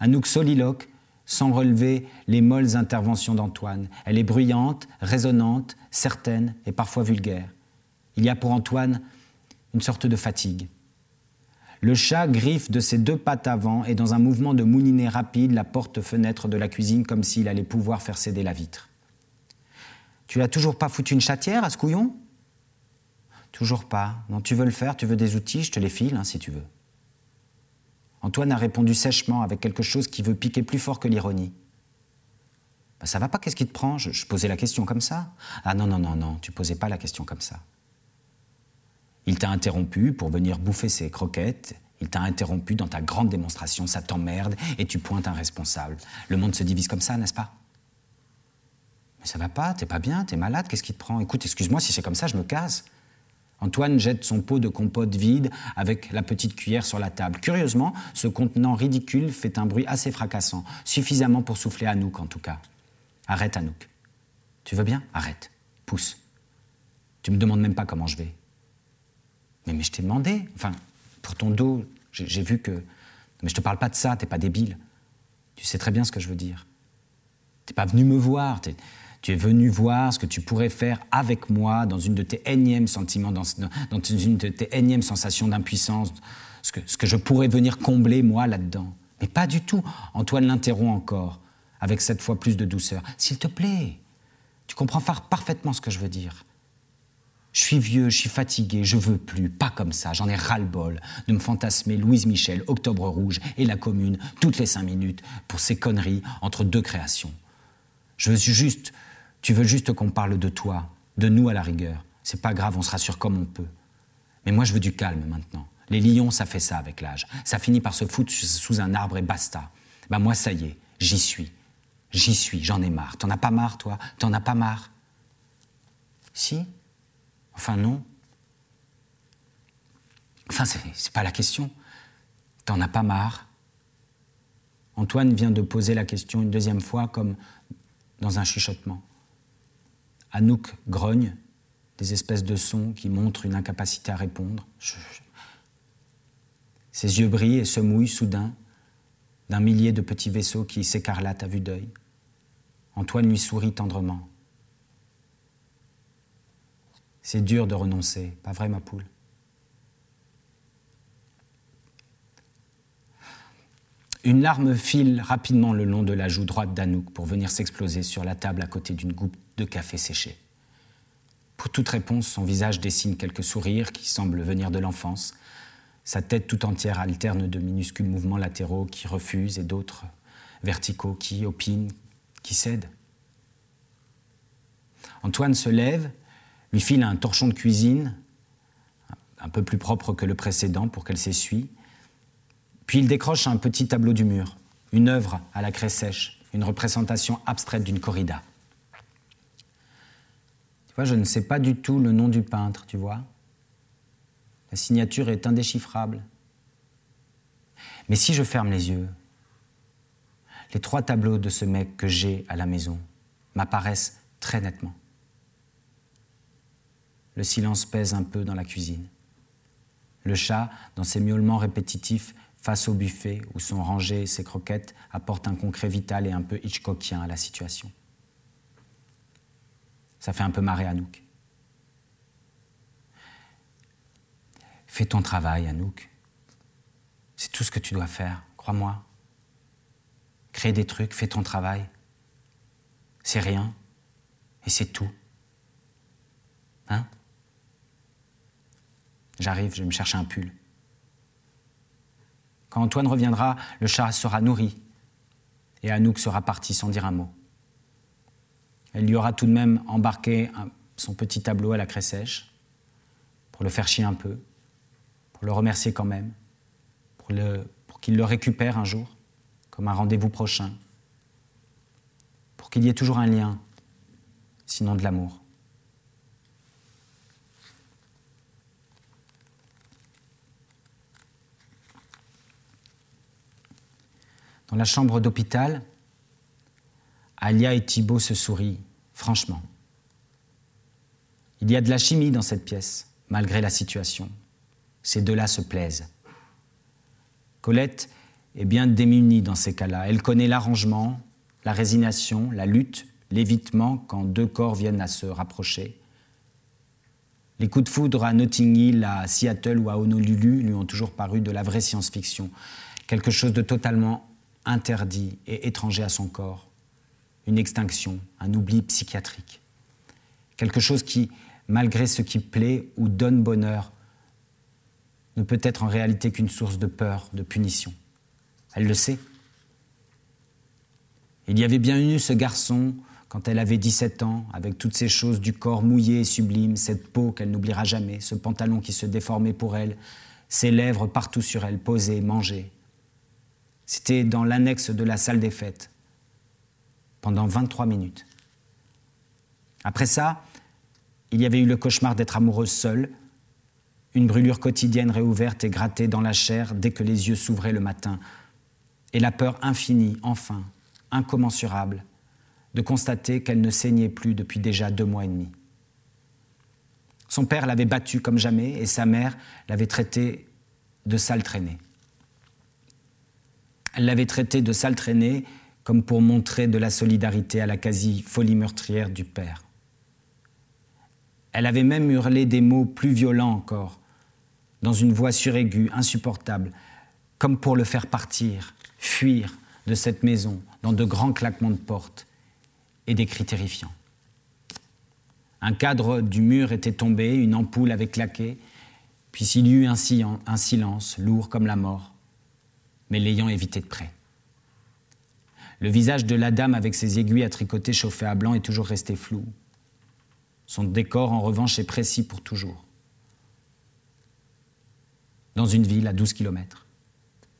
Anouk soliloque, sans relever les molles interventions d'Antoine. Elle est bruyante, résonnante, certaine et parfois vulgaire. Il y a pour Antoine une sorte de fatigue. Le chat griffe de ses deux pattes avant et dans un mouvement de moulinet rapide la porte-fenêtre de la cuisine comme s'il allait pouvoir faire céder la vitre. Tu l'as toujours pas foutu une chatière à ce couillon Toujours pas. Non, tu veux le faire, tu veux des outils, je te les file, hein, si tu veux. Antoine a répondu sèchement, avec quelque chose qui veut piquer plus fort que l'ironie. Ben, ça va pas, qu'est-ce qui te prend? Je, posais la question comme ça. Ah non, non, non, non, tu posais pas la question comme ça. Il t'a interrompu pour venir bouffer ses croquettes. Il t'a interrompu dans ta grande démonstration, ça t'emmerde et tu pointes un responsable. Le monde se divise comme ça, n'est-ce pas? Mais ça va pas, t'es pas bien, t'es malade, qu'est-ce qui te prend? Écoute, excuse-moi si c'est comme ça, je me casse. Antoine jette son pot de compote vide avec la petite cuillère sur la table. Curieusement, ce contenant ridicule fait un bruit assez fracassant, suffisamment pour souffler Anouk en tout cas. Arrête Anouk. Tu veux bien? Arrête. Pousse. Tu me demandes même pas comment je vais. Mais, je t'ai demandé. Enfin, pour ton dos, j'ai vu que. Mais je te parle pas de ça, t'es pas débile. Tu sais très bien ce que je veux dire. T'es pas venu me voir. Tu es venu voir ce que tu pourrais faire avec moi dans une de tes énièmes sentiments, dans, une de tes énièmes sensations d'impuissance, ce que, ce que je pourrais venir combler moi là-dedans. Mais pas du tout. Antoine l'interrompt encore, avec cette fois plus de douceur. S'il te plaît, tu comprends parfaitement ce que je veux dire. Je suis vieux, je suis fatigué, je veux plus, pas comme ça, j'en ai ras-le-bol de me fantasmer Louise Michel, Octobre Rouge et la Commune toutes les cinq minutes pour ces conneries entre deux créations. Je veux juste tu veux juste qu'on parle de toi, de nous à la rigueur. C'est pas grave, on se rassure comme on peut. Mais moi, je veux du calme maintenant. Les lions, ça fait ça avec l'âge. Ça finit par se foutre sous un arbre et basta. Ben moi, ça y est, j'y suis. J'y suis, j'en ai marre. T'en as pas marre, toi? T'en as pas marre? Si? Enfin, non. Enfin, c'est pas la question. T'en as pas marre? Antoine vient de poser la question une deuxième fois comme dans un chuchotement. Anouk grogne, des espèces de sons qui montrent une incapacité à répondre. Ses yeux brillent et se mouillent soudain d'un millier de petits vaisseaux qui s'écarlatent à vue d'œil. Antoine lui sourit tendrement. C'est dur de renoncer, pas vrai ma poule? Une larme file rapidement le long de la joue droite d'Anouk pour venir s'exploser sur la table à côté d'une goutte de café séché. Pour toute réponse, son visage dessine quelques sourires qui semblent venir de l'enfance. Sa tête tout entière alterne de minuscules mouvements latéraux qui refusent et d'autres verticaux qui opinent, qui cèdent. Antoine se lève, lui file un torchon de cuisine, un peu plus propre que le précédent pour qu'elle s'essuie, puis il décroche un petit tableau du mur, une œuvre à la craie sèche, une représentation abstraite d'une corrida. Je ne sais pas du tout le nom du peintre, tu vois. La signature est indéchiffrable. Mais si je ferme les yeux, les trois tableaux de ce mec que j'ai à la maison m'apparaissent très nettement. Le silence pèse un peu dans la cuisine. Le chat, dans ses miaulements répétitifs, face au buffet où sont rangées ses croquettes, apporte un concret vital et un peu Hitchcockien à la situation. Ça fait un peu marrer Anouk. Fais ton travail, Anouk. C'est tout ce que tu dois faire, crois-moi. Crée des trucs, fais ton travail. C'est rien et c'est tout. Hein? J'arrive, je vais me chercher un pull. Quand Antoine reviendra, le chat sera nourri et Anouk sera partie sans dire un mot. Elle lui aura tout de même embarqué son petit tableau à la craie sèche pour le faire chier un peu, pour le remercier quand même, pour, pour qu'il le récupère un jour, comme un rendez-vous prochain, pour qu'il y ait toujours un lien, sinon de l'amour. Dans la chambre d'hôpital, Alia et Thibault se sourient, franchement. Il y a de la chimie dans cette pièce, malgré la situation. Ces deux-là se plaisent. Colette est bien démunie dans ces cas-là. Elle connaît l'arrangement, la résignation, la lutte, l'évitement quand deux corps viennent à se rapprocher. Les coups de foudre à Notting Hill, à Seattle ou à Honolulu lui ont toujours paru de la vraie science-fiction, quelque chose de totalement interdit et étranger à son corps une extinction, un oubli psychiatrique. Quelque chose qui, malgré ce qui plaît ou donne bonheur, ne peut être en réalité qu'une source de peur, de punition. Elle le sait. Il y avait bien eu ce garçon quand elle avait 17 ans, avec toutes ces choses du corps mouillé et sublime, cette peau qu'elle n'oubliera jamais, ce pantalon qui se déformait pour elle, ses lèvres partout sur elle, posées, mangées. C'était dans l'annexe de la salle des fêtes pendant 23 minutes. Après ça, il y avait eu le cauchemar d'être amoureuse seule, une brûlure quotidienne réouverte et grattée dans la chair dès que les yeux s'ouvraient le matin, et la peur infinie, enfin, incommensurable, de constater qu'elle ne saignait plus depuis déjà deux mois et demi. Son père l'avait battue comme jamais et sa mère l'avait traitée de sale traînée. Elle l'avait traitée de sale traînée comme pour montrer de la solidarité à la quasi-folie meurtrière du père. Elle avait même hurlé des mots plus violents encore, dans une voix suraiguë, insupportable, comme pour le faire partir, fuir de cette maison, dans de grands claquements de porte et des cris terrifiants. Un cadre du mur était tombé, une ampoule avait claqué, puis il y eut un silence, lourd comme la mort, mais l'ayant évité de près. Le visage de la dame avec ses aiguilles à tricoter chauffées à blanc est toujours resté flou. Son décor, en revanche, est précis pour toujours. Dans une ville à 12 kilomètres.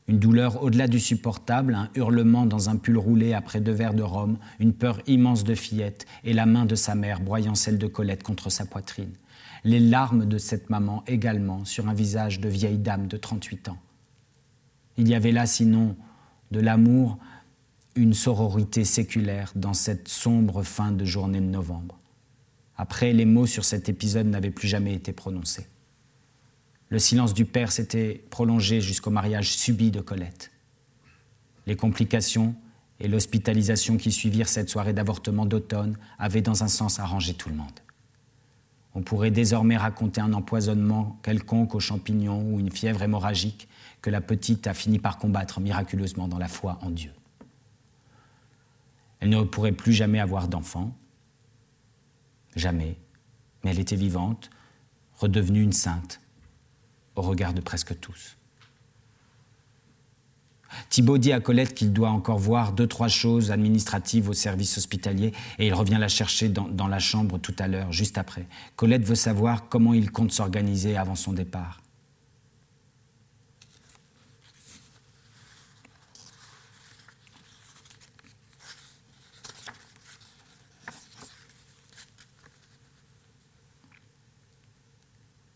Une douleur au-delà du supportable, un hurlement dans un pull roulé après deux verres de rhum, une peur immense de fillette et la main de sa mère broyant celle de Colette contre sa poitrine. Les larmes de cette maman également sur un visage de vieille dame de 38 ans. Il y avait là sinon de l'amour une sororité séculaire dans cette sombre fin de journée de novembre. Après, les mots sur cet épisode n'avaient plus jamais été prononcés. Le silence du père s'était prolongé jusqu'au mariage subi de Colette. Les complications et l'hospitalisation qui suivirent cette soirée d'avortement d'automne avaient dans un sens arrangé tout le monde. On pourrait désormais raconter un empoisonnement quelconque aux champignons ou une fièvre hémorragique que la petite a fini par combattre miraculeusement dans la foi en Dieu. Elle ne pourrait plus jamais avoir d'enfant. Jamais. Mais elle était vivante, redevenue une sainte, au regard de presque tous. Thibault dit à Colette qu'il doit encore voir deux, trois choses administratives au service hospitalier et il revient la chercher dans, dans la chambre tout à l'heure, juste après. Colette veut savoir comment il compte s'organiser avant son départ.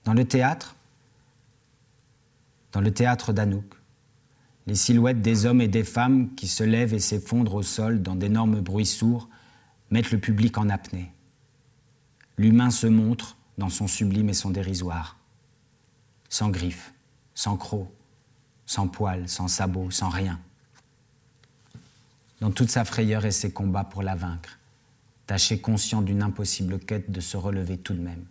Dans le théâtre, Dans le théâtre d'Anouk, les silhouettes des hommes et des femmes qui se lèvent et s'effondrent au sol dans d'énormes bruits sourds mettent le public en apnée. L'humain se montre dans son sublime et son dérisoire, sans griffes, sans crocs, sans poils, sans sabots, sans rien. Dans toute sa frayeur et ses combats pour la vaincre, tâché conscient d'une impossible quête de se relever tout de même.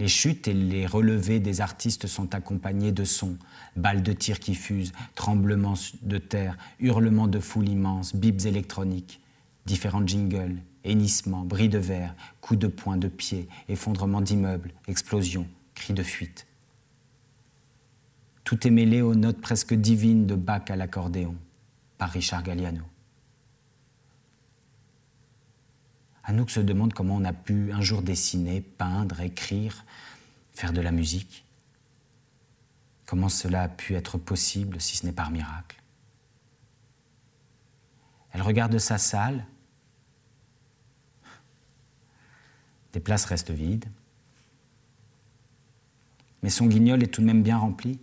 Les chutes et les relevés des artistes sont accompagnés de sons, balles de tir qui fusent, tremblements de terre, hurlements de foule immense, bips électroniques, différents jingles, hennissements, bris de verre, coups de poing de pied, effondrements d'immeubles, explosions, cris de fuite. Tout est mêlé aux notes presque divines de Bach à l'accordéon, par Richard Galliano. Anouk se demande comment on a pu un jour dessiner, peindre, écrire, faire de la musique. Comment cela a pu être possible si ce n'est par miracle Elle regarde sa salle. Des places restent vides. Mais son guignol est tout de même bien rempli.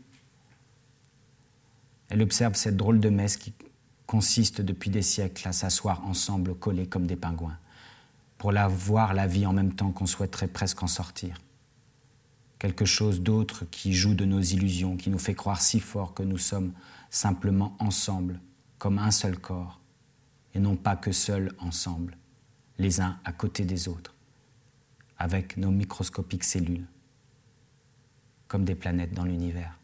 Elle observe cette drôle de messe qui consiste depuis des siècles à s'asseoir ensemble collés comme des pingouins pour la voir la vie en même temps qu'on souhaiterait presque en sortir. Quelque chose d'autre qui joue de nos illusions, qui nous fait croire si fort que nous sommes simplement ensemble, comme un seul corps, et non pas que seuls ensemble, les uns à côté des autres, avec nos microscopiques cellules, comme des planètes dans l'univers.